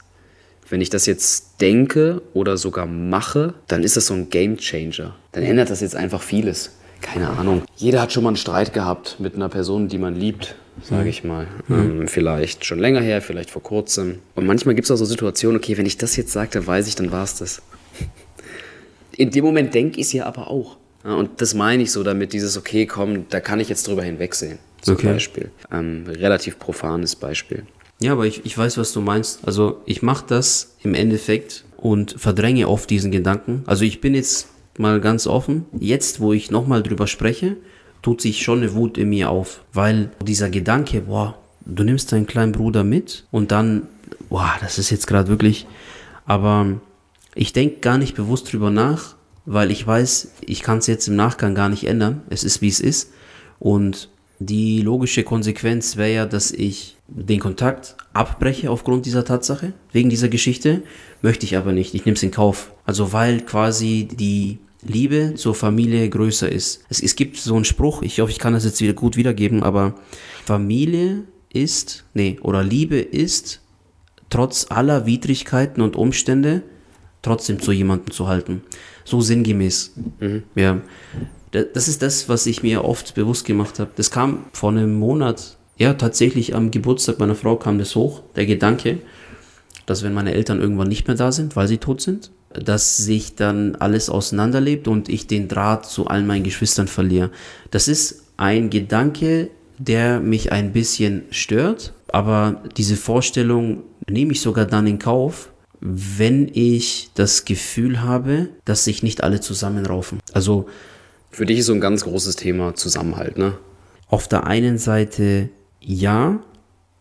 wenn ich das jetzt denke oder sogar mache, dann ist das so ein Game Changer. Dann ändert das jetzt einfach vieles. Keine Ahnung. Jeder hat schon mal einen Streit gehabt mit einer Person, die man liebt, sage ich mal. Mhm. Ähm, vielleicht schon länger her, vielleicht vor kurzem. Und manchmal gibt es auch so Situationen, okay, wenn ich das jetzt sage, dann weiß ich, dann war es das. In dem Moment denke ich es ja aber auch. Ja, und das meine ich so damit, dieses, okay, komm, da kann ich jetzt drüber hinwegsehen. Zum okay. Beispiel. Ähm, relativ profanes Beispiel. Ja, aber ich, ich weiß, was du meinst. Also ich mache das im Endeffekt und verdränge oft diesen Gedanken. Also ich bin jetzt mal ganz offen. Jetzt, wo ich nochmal drüber spreche, tut sich schon eine Wut in mir auf. Weil dieser Gedanke, boah, du nimmst deinen kleinen Bruder mit und dann, boah, das ist jetzt gerade wirklich. Aber ich denke gar nicht bewusst drüber nach, weil ich weiß, ich kann es jetzt im Nachgang gar nicht ändern. Es ist, wie es ist. Und die logische Konsequenz wäre ja, dass ich den Kontakt abbreche aufgrund dieser Tatsache, wegen dieser Geschichte, möchte ich aber nicht. Ich nehme es in Kauf. Also weil quasi die Liebe zur Familie größer ist. Es, es gibt so einen Spruch, ich hoffe, ich kann das jetzt wieder gut wiedergeben, aber Familie ist, nee, oder Liebe ist, trotz aller Widrigkeiten und Umstände, trotzdem zu jemandem zu halten. So sinngemäß. Mhm. Ja. Das ist das, was ich mir oft bewusst gemacht habe. Das kam vor einem Monat ja, tatsächlich am Geburtstag meiner Frau kam das hoch, der Gedanke, dass wenn meine Eltern irgendwann nicht mehr da sind, weil sie tot sind, dass sich dann alles auseinanderlebt und ich den Draht zu allen meinen Geschwistern verliere. Das ist ein Gedanke, der mich ein bisschen stört, aber diese Vorstellung nehme ich sogar dann in Kauf, wenn ich das Gefühl habe, dass sich nicht alle zusammenraufen. Also für dich ist so ein ganz großes Thema Zusammenhalt, ne? Auf der einen Seite ja.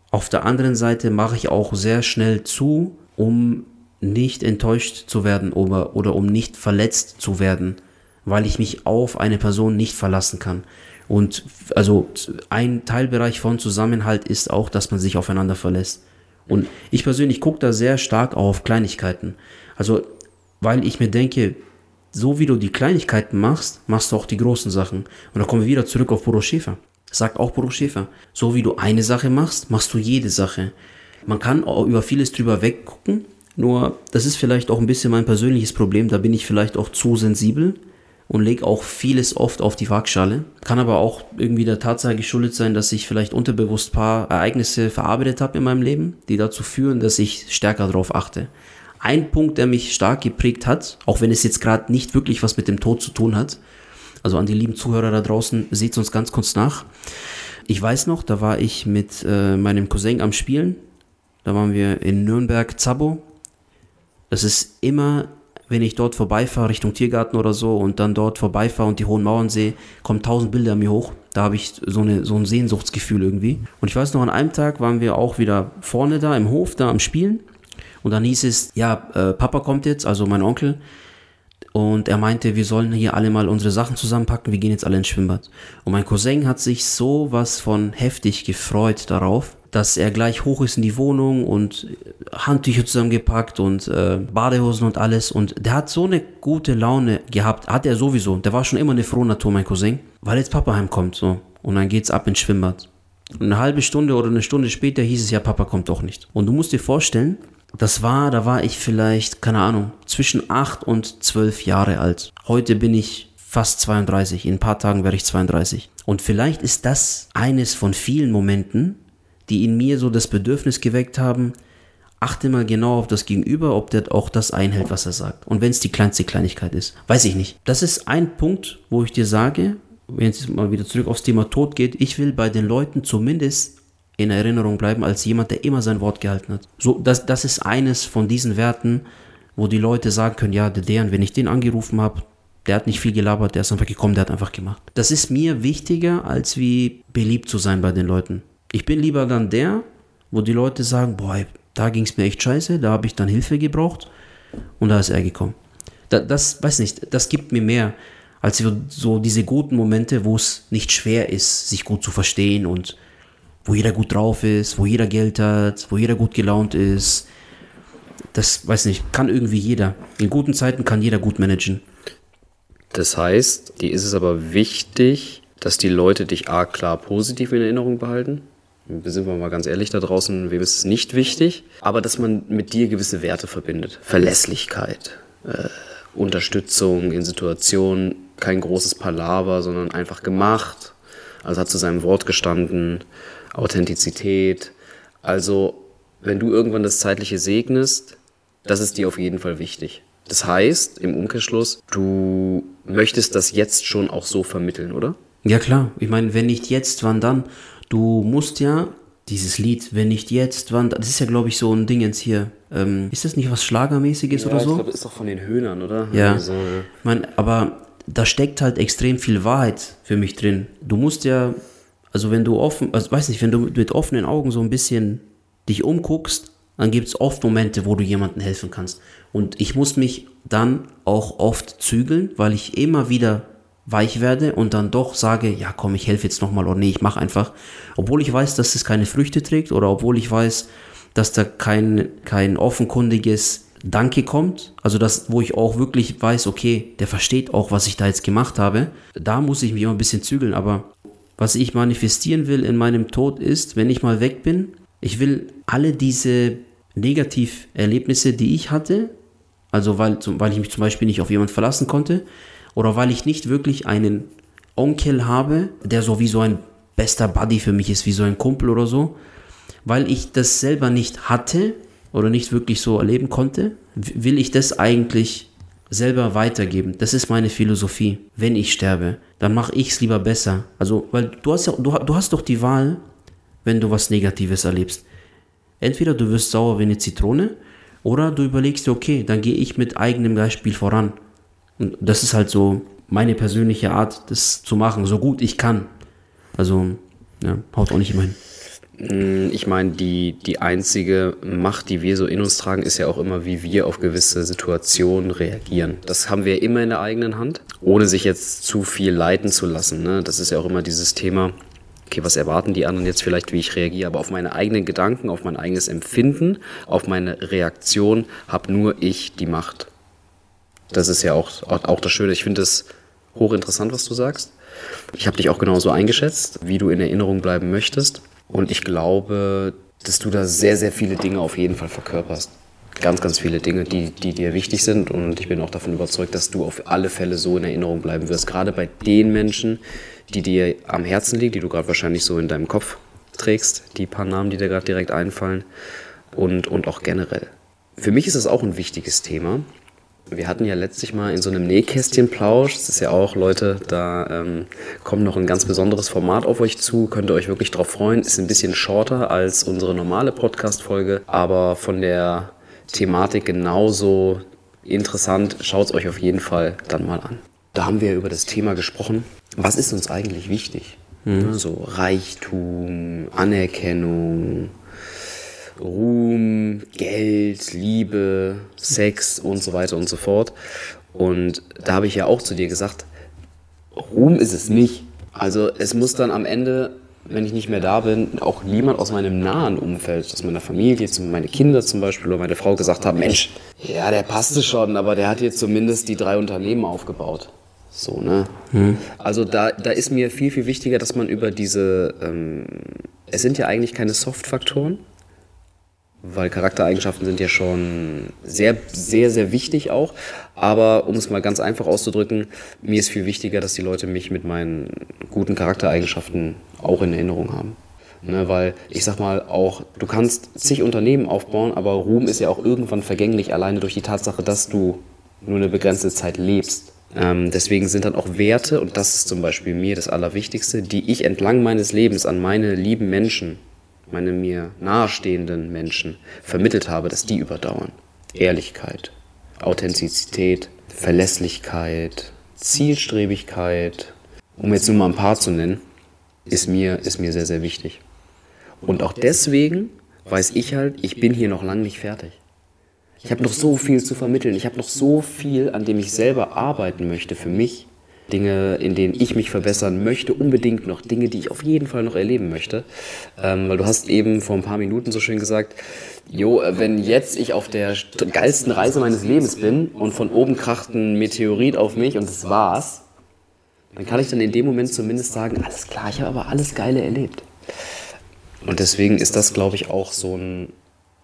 Auf der anderen Seite mache ich auch sehr schnell zu, um nicht enttäuscht zu werden oder, oder um nicht verletzt zu werden, weil ich mich auf eine Person nicht verlassen kann. Und also ein Teilbereich von Zusammenhalt ist auch, dass man sich aufeinander verlässt. Und ich persönlich gucke da sehr stark auf Kleinigkeiten. Also, weil ich mir denke, so wie du die Kleinigkeiten machst, machst du auch die großen Sachen. Und da kommen wir wieder zurück auf Bodo Schäfer sagt auch Bruder Schäfer. So wie du eine Sache machst, machst du jede Sache. Man kann auch über vieles drüber weggucken, nur das ist vielleicht auch ein bisschen mein persönliches Problem, da bin ich vielleicht auch zu sensibel und lege auch vieles oft auf die Waagschale. Kann aber auch irgendwie der Tatsache geschuldet sein, dass ich vielleicht unterbewusst paar Ereignisse verarbeitet habe in meinem Leben, die dazu führen, dass ich stärker darauf achte. Ein Punkt, der mich stark geprägt hat, auch wenn es jetzt gerade nicht wirklich was mit dem Tod zu tun hat, also an die lieben Zuhörer da draußen, seht uns ganz kurz nach. Ich weiß noch, da war ich mit äh, meinem Cousin am Spielen. Da waren wir in Nürnberg, Zabo. Das ist immer wenn ich dort vorbeifahre Richtung Tiergarten oder so und dann dort vorbeifahre und die hohen Mauern sehe, kommen tausend Bilder an mir hoch. Da habe ich so, eine, so ein Sehnsuchtsgefühl irgendwie. Und ich weiß noch, an einem Tag waren wir auch wieder vorne da im Hof, da am Spielen. Und dann hieß es, ja, äh, Papa kommt jetzt, also mein Onkel. Und er meinte, wir sollen hier alle mal unsere Sachen zusammenpacken, wir gehen jetzt alle ins Schwimmbad. Und mein Cousin hat sich so was von heftig gefreut darauf, dass er gleich hoch ist in die Wohnung und Handtücher zusammengepackt und äh, Badehosen und alles. Und der hat so eine gute Laune gehabt. Hat er sowieso. Der war schon immer eine frohe Natur, mein Cousin. Weil jetzt Papa heimkommt, so. Und dann geht's ab ins Schwimmbad. Und eine halbe Stunde oder eine Stunde später hieß es ja, Papa kommt doch nicht. Und du musst dir vorstellen, das war, da war ich vielleicht, keine Ahnung, zwischen 8 und 12 Jahre alt. Heute bin ich fast 32. In ein paar Tagen werde ich 32. Und vielleicht ist das eines von vielen Momenten, die in mir so das Bedürfnis geweckt haben, achte mal genau auf das Gegenüber, ob der auch das einhält, was er sagt. Und wenn es die kleinste Kleinigkeit ist. Weiß ich nicht. Das ist ein Punkt, wo ich dir sage, wenn es mal wieder zurück aufs Thema Tod geht, ich will bei den Leuten zumindest in Erinnerung bleiben als jemand, der immer sein Wort gehalten hat. So, das, das ist eines von diesen Werten, wo die Leute sagen können, ja, der Dejan, wenn ich den angerufen habe, der hat nicht viel gelabert, der ist einfach gekommen, der hat einfach gemacht. Das ist mir wichtiger, als wie beliebt zu sein bei den Leuten. Ich bin lieber dann der, wo die Leute sagen, boah, da ging es mir echt scheiße, da habe ich dann Hilfe gebraucht und da ist er gekommen. Da, das, weiß nicht, das gibt mir mehr als so diese guten Momente, wo es nicht schwer ist, sich gut zu verstehen und wo jeder gut drauf ist, wo jeder Geld hat, wo jeder gut gelaunt ist. Das, weiß nicht, kann irgendwie jeder. In guten Zeiten kann jeder gut managen. Das heißt, dir ist es aber wichtig, dass die Leute dich A klar positiv in Erinnerung behalten sind wir mal ganz ehrlich da draußen, wem ist es nicht wichtig, aber dass man mit dir gewisse Werte verbindet. Verlässlichkeit, äh, Unterstützung in Situationen, kein großes Palaver, sondern einfach gemacht. Also hat zu seinem Wort gestanden, Authentizität. Also, wenn du irgendwann das Zeitliche segnest, das ist dir auf jeden Fall wichtig. Das heißt, im Umkehrschluss, du möchtest das jetzt schon auch so vermitteln, oder? Ja klar, ich meine, wenn nicht jetzt, wann dann? du musst ja dieses Lied, wenn nicht jetzt, wann, das ist ja, glaube ich, so ein Dingens hier. Ähm, ist das nicht was Schlagermäßiges ja, oder so? Ich glaube, das ist doch von den Höhnern, oder? Ja. Also, ich mein, aber da steckt halt extrem viel Wahrheit für mich drin. Du musst ja, also wenn du offen, also weiß nicht, wenn du mit offenen Augen so ein bisschen dich umguckst, dann gibt es oft Momente, wo du jemandem helfen kannst. Und ich muss mich dann auch oft zügeln, weil ich immer wieder weich werde und dann doch sage, ja komm, ich helfe jetzt nochmal oder nee, ich mache einfach. Obwohl ich weiß, dass es keine Früchte trägt oder obwohl ich weiß, dass da kein, kein offenkundiges Danke kommt, also das, wo ich auch wirklich weiß, okay, der versteht auch, was ich da jetzt gemacht habe, da muss ich mich immer ein bisschen zügeln, aber was ich manifestieren will in meinem Tod ist, wenn ich mal weg bin, ich will alle diese Negativerlebnisse, die ich hatte, also weil, weil ich mich zum Beispiel nicht auf jemanden verlassen konnte, oder weil ich nicht wirklich einen Onkel habe, der so wie so ein bester Buddy für mich ist, wie so ein Kumpel oder so, weil ich das selber nicht hatte oder nicht wirklich so erleben konnte, will ich das eigentlich selber weitergeben. Das ist meine Philosophie. Wenn ich sterbe, dann mache ich es lieber besser. Also, weil du hast ja, du, du hast doch die Wahl, wenn du was Negatives erlebst. Entweder du wirst sauer wie eine Zitrone oder du überlegst dir, okay, dann gehe ich mit eigenem Beispiel voran. Und das ist halt so meine persönliche Art, das zu machen, so gut ich kann. Also, ja, haut auch nicht immer hin. Mm, ich meine, die, die einzige Macht, die wir so in uns tragen, ist ja auch immer, wie wir auf gewisse Situationen reagieren. Das haben wir immer in der eigenen Hand, ohne sich jetzt zu viel leiten zu lassen. Ne? Das ist ja auch immer dieses Thema, okay, was erwarten die anderen jetzt vielleicht, wie ich reagiere, aber auf meine eigenen Gedanken, auf mein eigenes Empfinden, auf meine Reaktion habe nur ich die Macht. Das ist ja auch, auch, das Schöne. Ich finde es hochinteressant, was du sagst. Ich habe dich auch genauso eingeschätzt, wie du in Erinnerung bleiben möchtest. Und ich glaube, dass du da sehr, sehr viele Dinge auf jeden Fall verkörperst. ganz, ganz viele Dinge, die, die dir wichtig sind. Und ich bin auch davon überzeugt, dass du auf alle Fälle so in Erinnerung bleiben wirst. Gerade bei den Menschen, die dir am Herzen liegen, die du gerade wahrscheinlich so in deinem Kopf trägst, die paar Namen, die dir gerade direkt einfallen. Und, und auch generell. Für mich ist das auch ein wichtiges Thema. Wir hatten ja letztlich mal in so einem Nähkästchen-Plausch, das ist ja auch, Leute, da ähm, kommt noch ein ganz besonderes Format auf euch zu, könnt ihr euch wirklich drauf freuen. Ist ein bisschen shorter als unsere normale Podcast-Folge, aber von der Thematik genauso interessant. Schaut es euch auf jeden Fall dann mal an. Da haben wir über das Thema gesprochen. Was ist uns eigentlich wichtig? Mhm. So Reichtum, Anerkennung, Ruhm, Geld, Liebe, Sex und so weiter und so fort. Und da habe ich ja auch zu dir gesagt, Ruhm ist es nicht. Also es muss dann am Ende wenn ich nicht mehr da bin, auch niemand aus meinem nahen Umfeld, aus meiner Familie, meine Kinder zum Beispiel oder meine Frau gesagt haben, Mensch, ja, der passte schon, aber der hat jetzt zumindest die drei Unternehmen aufgebaut. So, ne? Hm. Also da, da ist mir viel, viel wichtiger, dass man über diese, ähm, es sind ja eigentlich keine Soft-Faktoren, weil Charaktereigenschaften sind ja schon sehr, sehr, sehr wichtig auch. Aber um es mal ganz einfach auszudrücken, mir ist viel wichtiger, dass die Leute mich mit meinen guten Charaktereigenschaften auch in Erinnerung haben. Ne, weil ich sag mal auch, du kannst zig Unternehmen aufbauen, aber Ruhm ist ja auch irgendwann vergänglich, alleine durch die Tatsache, dass du nur eine begrenzte Zeit lebst. Ähm, deswegen sind dann auch Werte, und das ist zum Beispiel mir das Allerwichtigste, die ich entlang meines Lebens an meine lieben Menschen meine mir nahestehenden Menschen vermittelt habe, dass die überdauern. Ehrlichkeit, Authentizität, Verlässlichkeit, Zielstrebigkeit, um jetzt nur mal ein paar zu nennen, ist mir, ist mir sehr, sehr wichtig. Und auch deswegen weiß ich halt, ich bin hier noch lange nicht fertig. Ich habe noch so viel zu vermitteln. Ich habe noch so viel, an dem ich selber arbeiten möchte für mich Dinge, in denen ich mich verbessern möchte, unbedingt noch Dinge, die ich auf jeden Fall noch erleben möchte. Ähm, weil du hast eben vor ein paar Minuten so schön gesagt, jo, äh, wenn jetzt ich auf der geilsten Reise meines Lebens bin und von oben kracht ein Meteorit auf mich und das war's, dann kann ich dann in dem Moment zumindest sagen, alles klar, ich habe aber alles Geile erlebt. Und deswegen ist das, glaube ich, auch so ein,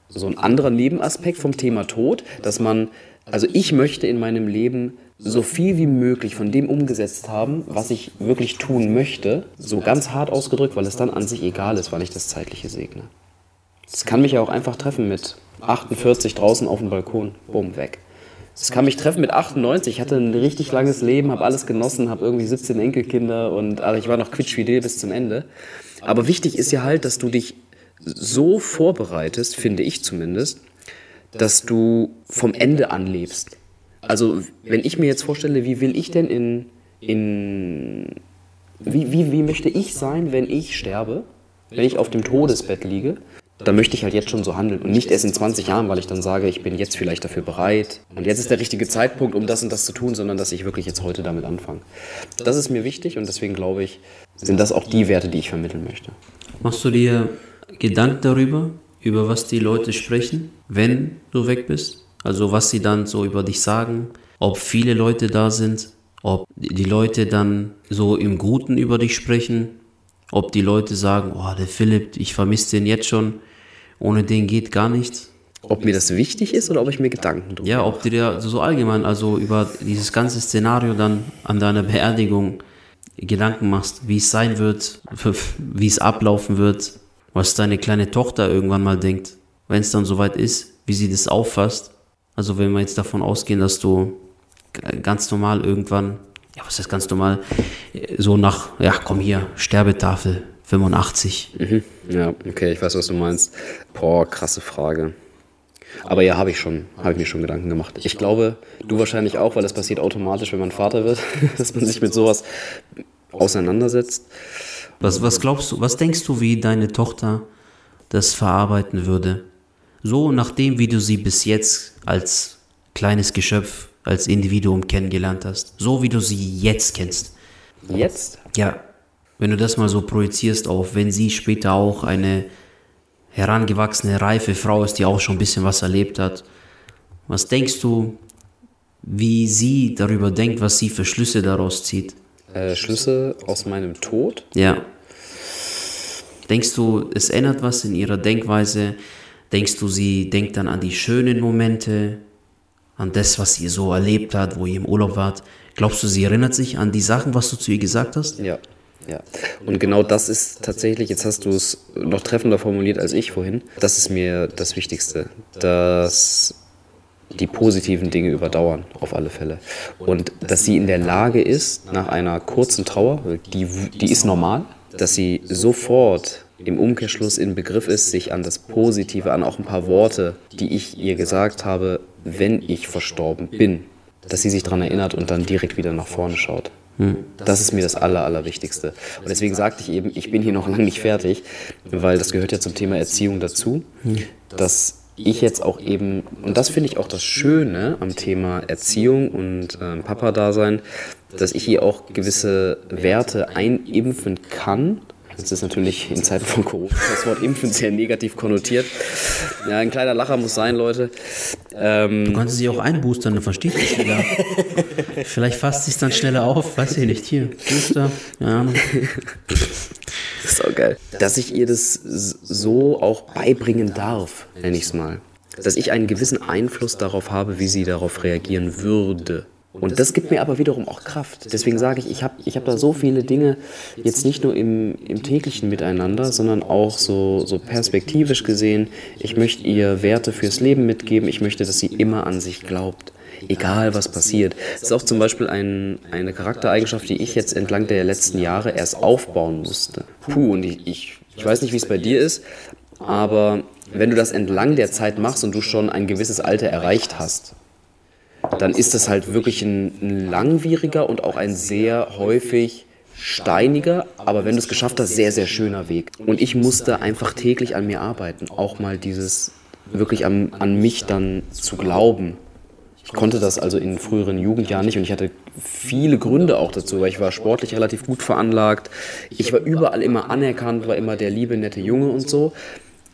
so ein anderer Nebenaspekt vom Thema Tod, dass man, also ich möchte in meinem Leben so viel wie möglich von dem umgesetzt haben, was ich wirklich tun möchte, so ganz hart ausgedrückt, weil es dann an sich egal ist, weil ich das Zeitliche segne. Es kann mich ja auch einfach treffen mit 48 draußen auf dem Balkon, bumm, weg. Es kann mich treffen mit 98, ich hatte ein richtig langes Leben, habe alles genossen, habe irgendwie 17 Enkelkinder und also ich war noch quietschfidel bis zum Ende. Aber wichtig ist ja halt, dass du dich so vorbereitest, finde ich zumindest, dass du vom Ende an lebst. Also, wenn ich mir jetzt vorstelle, wie will ich denn in, in wie, wie, wie möchte ich sein, wenn ich sterbe, wenn ich auf dem Todesbett liege, dann möchte ich halt jetzt schon so handeln und nicht erst in 20 Jahren, weil ich dann sage, ich bin jetzt vielleicht dafür bereit und jetzt ist der richtige Zeitpunkt, um das und das zu tun, sondern dass ich wirklich jetzt heute damit anfange. Das ist mir wichtig und deswegen glaube ich, sind das auch die Werte, die ich vermitteln möchte. Machst du dir Gedanken darüber, über was die Leute sprechen, wenn du weg bist? Also was sie dann so über dich sagen, ob viele Leute da sind, ob die Leute dann so im Guten über dich sprechen, ob die Leute sagen, oh, der Philipp, ich vermisse den jetzt schon, ohne den geht gar nichts. Ob mir das wichtig ist oder ob ich mir Gedanken drüber Ja, ob du dir so allgemein, also über dieses ganze Szenario dann an deiner Beerdigung Gedanken machst, wie es sein wird, wie es ablaufen wird, was deine kleine Tochter irgendwann mal denkt, wenn es dann soweit ist, wie sie das auffasst. Also wenn wir jetzt davon ausgehen, dass du ganz normal irgendwann, ja, was heißt ganz normal, so nach, ja, komm hier, Sterbetafel, 85. Mhm. Ja, okay, ich weiß, was du meinst. Boah, krasse Frage. Aber ja, habe ich schon, habe ich mir schon Gedanken gemacht. Ich glaube, du wahrscheinlich auch, weil das passiert automatisch, wenn man Vater wird, <laughs> dass man sich mit sowas auseinandersetzt. Was, was glaubst du, was denkst du, wie deine Tochter das verarbeiten würde? So nachdem, wie du sie bis jetzt als kleines Geschöpf, als Individuum kennengelernt hast. So wie du sie jetzt kennst. Jetzt? Ja. Wenn du das mal so projizierst auf, wenn sie später auch eine herangewachsene, reife Frau ist, die auch schon ein bisschen was erlebt hat. Was denkst du, wie sie darüber denkt, was sie für Schlüsse daraus zieht? Äh, Schlüsse aus meinem Tod? Ja. Denkst du, es ändert was in ihrer Denkweise, Denkst du, sie denkt dann an die schönen Momente, an das, was sie so erlebt hat, wo ihr im Urlaub wart? Glaubst du, sie erinnert sich an die Sachen, was du zu ihr gesagt hast? Ja. Ja, und genau das ist tatsächlich, jetzt hast du es noch treffender formuliert als ich vorhin, das ist mir das Wichtigste, dass die positiven Dinge überdauern, auf alle Fälle. Und dass sie in der Lage ist, nach einer kurzen Trauer, die, die ist normal, dass sie sofort im Umkehrschluss in Begriff ist, sich an das Positive, an auch ein paar Worte, die ich ihr gesagt habe, wenn ich verstorben bin, dass sie sich daran erinnert und dann direkt wieder nach vorne schaut. Das ist mir das Aller, Allerwichtigste. Und deswegen sagte ich eben, ich bin hier noch lange nicht fertig, weil das gehört ja zum Thema Erziehung dazu, dass ich jetzt auch eben, und das finde ich auch das Schöne am Thema Erziehung und äh, Papa-Dasein, dass ich hier auch gewisse Werte einimpfen kann. Das ist natürlich in Zeiten von Corona das Wort impfen sehr negativ konnotiert. Ja, ein kleiner Lacher muss sein, Leute. Ähm, du kannst sie auch einboostern, dann versteht es schneller. Vielleicht fasst sie es dann schneller auf, weiß ich nicht. Hier, Booster, ja. Das ist auch geil. Dass ich ihr das so auch beibringen darf, nenne ich es mal. Dass ich einen gewissen Einfluss darauf habe, wie sie darauf reagieren würde. Und das gibt mir aber wiederum auch Kraft. Deswegen sage ich, ich habe ich hab da so viele Dinge, jetzt nicht nur im, im täglichen Miteinander, sondern auch so, so perspektivisch gesehen. Ich möchte ihr Werte fürs Leben mitgeben. Ich möchte, dass sie immer an sich glaubt egal was passiert. Das ist auch zum Beispiel ein, eine Charaktereigenschaft, die ich jetzt entlang der letzten Jahre erst aufbauen musste. Puh, und ich, ich, ich weiß nicht, wie es bei dir ist, aber wenn du das entlang der Zeit machst und du schon ein gewisses Alter erreicht hast, dann ist das halt wirklich ein, langwieriger und auch ein sehr häufig steiniger, aber wenn du es geschafft hast, sehr, sehr schöner Weg. Und ich musste einfach täglich an mir arbeiten, auch mal dieses wirklich an, an mich dann zu glauben ich konnte das also in früheren Jugendjahren nicht und ich hatte viele Gründe auch dazu, weil ich war sportlich relativ gut veranlagt. Ich war überall immer anerkannt, war immer der liebe, nette Junge und so.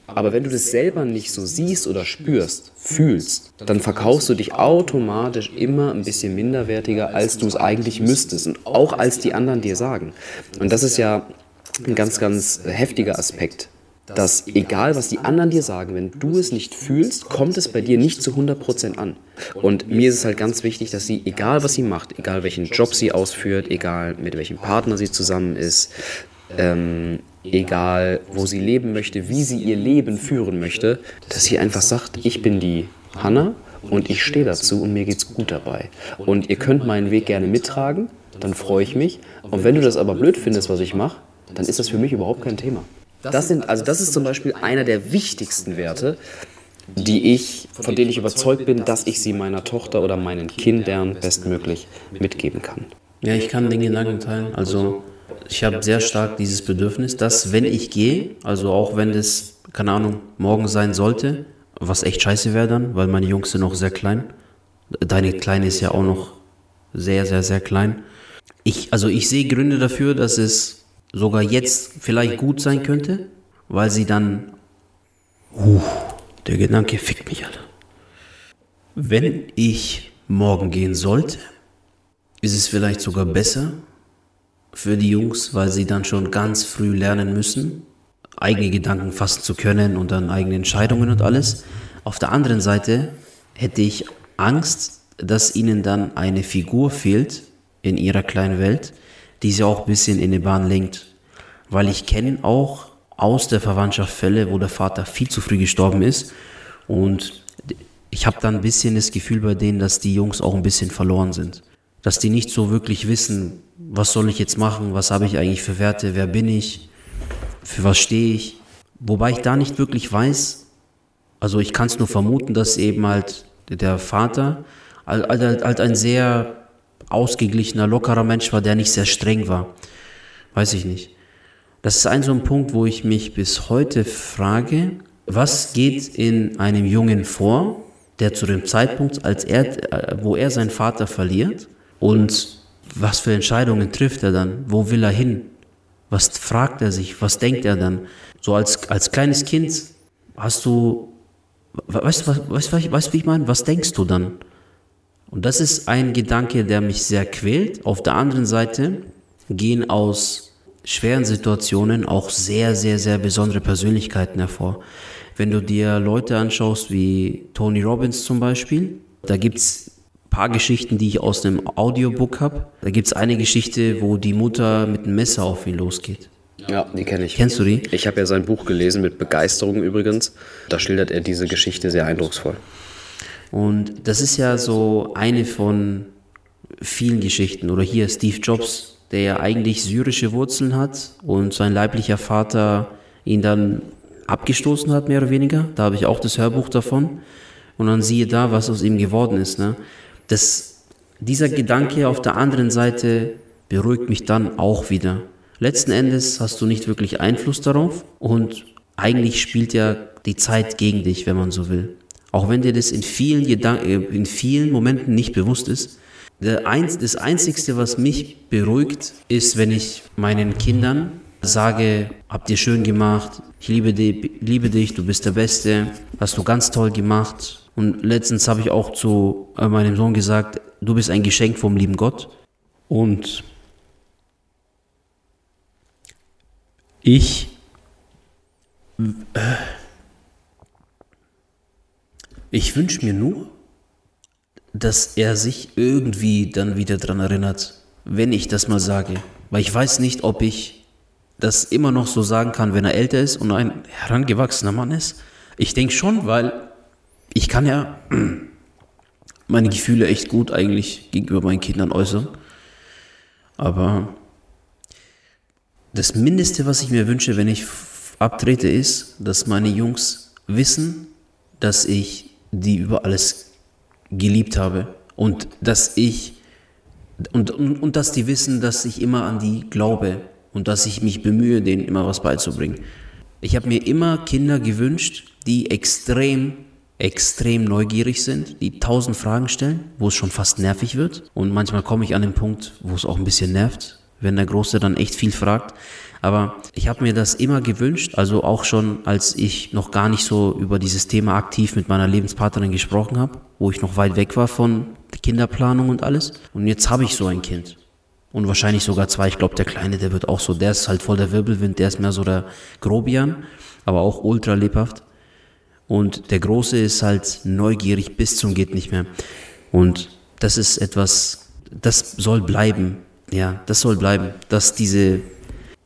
Aber wenn du das selber nicht so siehst oder spürst, fühlst, dann verkaufst du dich automatisch immer ein bisschen minderwertiger, als du es eigentlich müsstest und auch als die anderen dir sagen. Und das ist ja ein ganz, ganz heftiger Aspekt dass egal was die anderen dir sagen, wenn du es nicht fühlst, kommt es bei dir nicht zu 100% an. Und mir ist es halt ganz wichtig, dass sie, egal was sie macht, egal welchen Job sie ausführt, egal mit welchem Partner sie zusammen ist, ähm, egal wo sie leben möchte, wie sie ihr Leben führen möchte, dass sie einfach sagt, ich bin die Hanna und ich stehe dazu und mir geht's gut dabei. Und ihr könnt meinen Weg gerne mittragen, dann freue ich mich. Und wenn du das aber blöd findest, was ich mache, dann ist das für mich überhaupt kein Thema. Das sind, also das ist zum Beispiel einer der wichtigsten Werte, die ich, von denen ich überzeugt bin, dass ich sie meiner Tochter oder meinen Kindern bestmöglich mitgeben kann. Ja, ich kann den Gedanken teilen. Also ich habe sehr stark dieses Bedürfnis, dass wenn ich gehe, also auch wenn es, keine Ahnung, morgen sein sollte, was echt scheiße wäre dann, weil meine Jungs sind noch sehr klein. Deine Kleine ist ja auch noch sehr, sehr, sehr klein. Ich, also ich sehe Gründe dafür, dass es sogar jetzt vielleicht gut sein könnte, weil sie dann. Uh, der Gedanke fickt mich, Alter. Wenn ich morgen gehen sollte, ist es vielleicht sogar besser für die Jungs, weil sie dann schon ganz früh lernen müssen, eigene Gedanken fassen zu können und dann eigene Entscheidungen und alles. Auf der anderen Seite hätte ich Angst, dass ihnen dann eine Figur fehlt in ihrer kleinen Welt, die sie auch ein bisschen in die Bahn lenkt. Weil ich kenne auch aus der Verwandtschaft Fälle, wo der Vater viel zu früh gestorben ist. Und ich habe dann ein bisschen das Gefühl bei denen, dass die Jungs auch ein bisschen verloren sind. Dass die nicht so wirklich wissen, was soll ich jetzt machen, was habe ich eigentlich für Werte, wer bin ich, für was stehe ich. Wobei ich da nicht wirklich weiß, also ich kann es nur vermuten, dass eben halt der Vater halt, halt ein sehr ausgeglichener, lockerer Mensch war, der nicht sehr streng war. Weiß ich nicht. Das ist ein so ein Punkt, wo ich mich bis heute frage, was geht in einem Jungen vor, der zu dem Zeitpunkt, als er, äh, wo er seinen Vater verliert und was für Entscheidungen trifft er dann? Wo will er hin? Was fragt er sich? Was denkt er dann? So als, als kleines Kind hast du, weißt du, weißt, weißt, weißt, wie ich meine? Was denkst du dann? Und das ist ein Gedanke, der mich sehr quält. Auf der anderen Seite gehen aus schweren Situationen auch sehr, sehr, sehr besondere Persönlichkeiten hervor. Wenn du dir Leute anschaust wie Tony Robbins zum Beispiel, da gibt es paar Geschichten, die ich aus einem Audiobook habe. Da gibt es eine Geschichte, wo die Mutter mit einem Messer auf ihn losgeht. Ja, die kenne ich. Kennst du die? Ich habe ja sein Buch gelesen, mit Begeisterung übrigens. Da schildert er diese Geschichte sehr eindrucksvoll. Und das ist ja so eine von vielen Geschichten. Oder hier Steve Jobs, der ja eigentlich syrische Wurzeln hat und sein leiblicher Vater ihn dann abgestoßen hat, mehr oder weniger. Da habe ich auch das Hörbuch davon. Und dann siehe da, was aus ihm geworden ist. Ne? Das, dieser Gedanke auf der anderen Seite beruhigt mich dann auch wieder. Letzten Endes hast du nicht wirklich Einfluss darauf und eigentlich spielt ja die Zeit gegen dich, wenn man so will. Auch wenn dir das in vielen, Gedan äh, in vielen Momenten nicht bewusst ist. Das Einzige, was mich beruhigt, ist, wenn ich meinen Kindern sage, habt ihr schön gemacht, ich liebe dich, liebe dich, du bist der Beste, hast du ganz toll gemacht. Und letztens habe ich auch zu äh, meinem Sohn gesagt, du bist ein Geschenk vom lieben Gott. Und ich äh, ich wünsche mir nur, dass er sich irgendwie dann wieder daran erinnert, wenn ich das mal sage. Weil ich weiß nicht, ob ich das immer noch so sagen kann, wenn er älter ist und ein herangewachsener Mann ist. Ich denke schon, weil ich kann ja <clears throat> meine Gefühle echt gut eigentlich gegenüber meinen Kindern äußern. Aber das Mindeste, was ich mir wünsche, wenn ich abtrete, ist, dass meine Jungs wissen, dass ich die über alles geliebt habe und dass ich und, und, und dass die wissen, dass ich immer an die glaube und dass ich mich bemühe, denen immer was beizubringen. Ich habe mir immer Kinder gewünscht, die extrem, extrem neugierig sind, die tausend Fragen stellen, wo es schon fast nervig wird. Und manchmal komme ich an den Punkt, wo es auch ein bisschen nervt, wenn der Große dann echt viel fragt. Aber ich habe mir das immer gewünscht, also auch schon, als ich noch gar nicht so über dieses Thema aktiv mit meiner Lebenspartnerin gesprochen habe, wo ich noch weit weg war von Kinderplanung und alles. Und jetzt habe ich so ein Kind. Und wahrscheinlich sogar zwei. Ich glaube, der Kleine, der wird auch so, der ist halt voll der Wirbelwind, der ist mehr so der Grobian, aber auch ultra lebhaft. Und der Große ist halt neugierig bis zum geht nicht mehr. Und das ist etwas, das soll bleiben. Ja, das soll bleiben, dass diese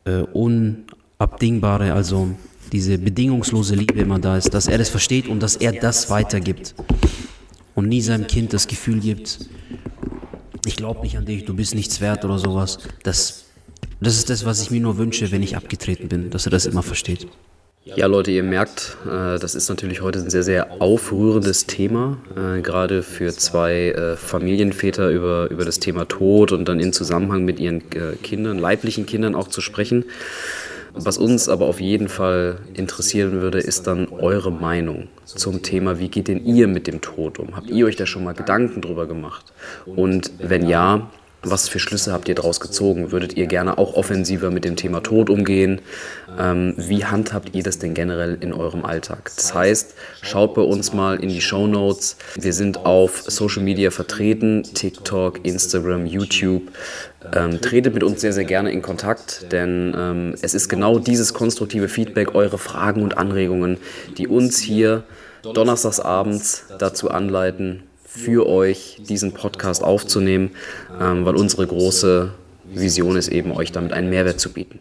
äh, unabdingbare, also diese bedingungslose Liebe immer da ist, dass er das versteht und dass er das weitergibt und nie seinem Kind das Gefühl gibt, ich glaube nicht an dich, du bist nichts wert oder sowas. Das, das ist das, was ich mir nur wünsche, wenn ich abgetreten bin, dass er das immer versteht. Ja, Leute, ihr merkt, äh, das ist natürlich heute ein sehr, sehr aufrührendes Thema, äh, gerade für zwei äh, Familienväter über, über das Thema Tod und dann in Zusammenhang mit ihren Kindern, leiblichen Kindern auch zu sprechen. Was uns aber auf jeden Fall interessieren würde, ist dann eure Meinung zum Thema, wie geht denn ihr mit dem Tod um? Habt ihr euch da schon mal Gedanken drüber gemacht? Und wenn ja, was für Schlüsse habt ihr daraus gezogen? Würdet ihr gerne auch offensiver mit dem Thema Tod umgehen? Ähm, wie handhabt ihr das denn generell in eurem Alltag? Das heißt, schaut bei uns mal in die Show Notes. Wir sind auf Social Media vertreten, TikTok, Instagram, YouTube. Ähm, tretet mit uns sehr, sehr gerne in Kontakt, denn ähm, es ist genau dieses konstruktive Feedback, eure Fragen und Anregungen, die uns hier donnerstagsabends dazu anleiten, für euch diesen Podcast aufzunehmen, ähm, weil unsere große Vision ist eben, euch damit einen Mehrwert zu bieten.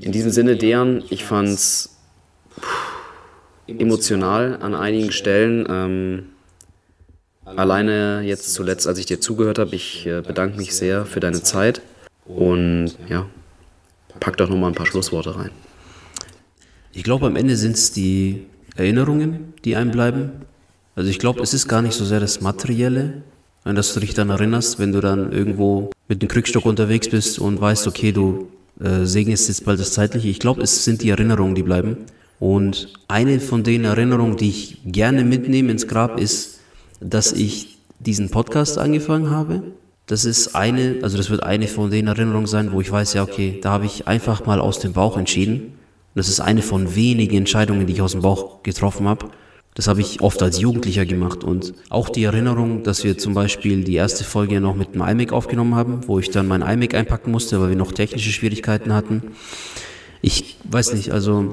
In diesem Sinne, deren, ich fand es emotional an einigen Stellen. Ähm, alleine jetzt zuletzt, als ich dir zugehört habe, ich äh, bedanke mich sehr für deine Zeit und ja, pack doch nochmal ein paar Schlussworte rein. Ich glaube, am Ende sind es die Erinnerungen, die einem bleiben. Also ich glaube, es ist gar nicht so sehr das Materielle, dass du dich dann erinnerst, wenn du dann irgendwo mit dem Krückstock unterwegs bist und weißt, okay, du äh, segnest jetzt bald das Zeitliche. Ich glaube, es sind die Erinnerungen, die bleiben. Und eine von den Erinnerungen, die ich gerne mitnehme ins Grab, ist, dass ich diesen Podcast angefangen habe. Das ist eine, also das wird eine von den Erinnerungen sein, wo ich weiß, ja, okay, da habe ich einfach mal aus dem Bauch entschieden. Und das ist eine von wenigen Entscheidungen, die ich aus dem Bauch getroffen habe. Das habe ich oft als Jugendlicher gemacht und auch die Erinnerung, dass wir zum Beispiel die erste Folge noch mit dem iMac aufgenommen haben, wo ich dann mein iMac einpacken musste, weil wir noch technische Schwierigkeiten hatten. Ich weiß nicht, also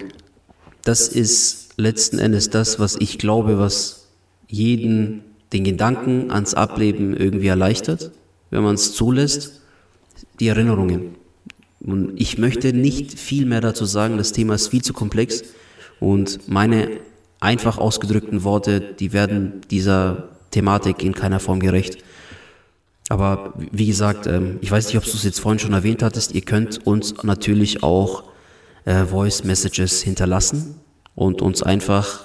das ist letzten Endes das, was ich glaube, was jeden den Gedanken ans Ableben irgendwie erleichtert, wenn man es zulässt, die Erinnerungen. Und ich möchte nicht viel mehr dazu sagen, das Thema ist viel zu komplex und meine einfach ausgedrückten Worte, die werden dieser Thematik in keiner Form gerecht. Aber wie gesagt, ähm, ich weiß nicht, ob du es jetzt vorhin schon erwähnt hattest, ihr könnt uns natürlich auch äh, Voice Messages hinterlassen und uns einfach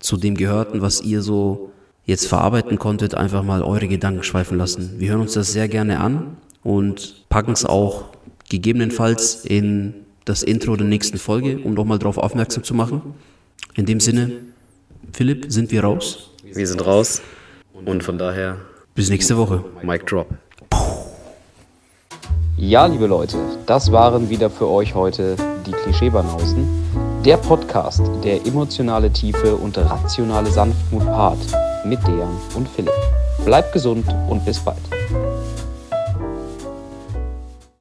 zu dem Gehörten, was ihr so jetzt verarbeiten konntet, einfach mal eure Gedanken schweifen lassen. Wir hören uns das sehr gerne an und packen es auch gegebenenfalls in das Intro der nächsten Folge, um nochmal darauf aufmerksam zu machen. In dem Sinne, Philipp, sind wir raus? Wir sind raus und von daher bis nächste Woche. Mic Drop. Ja, liebe Leute, das waren wieder für euch heute die Klischeebanausen. Der Podcast, der emotionale Tiefe und rationale Sanftmut paart mit Dejan und Philipp. Bleibt gesund und bis bald.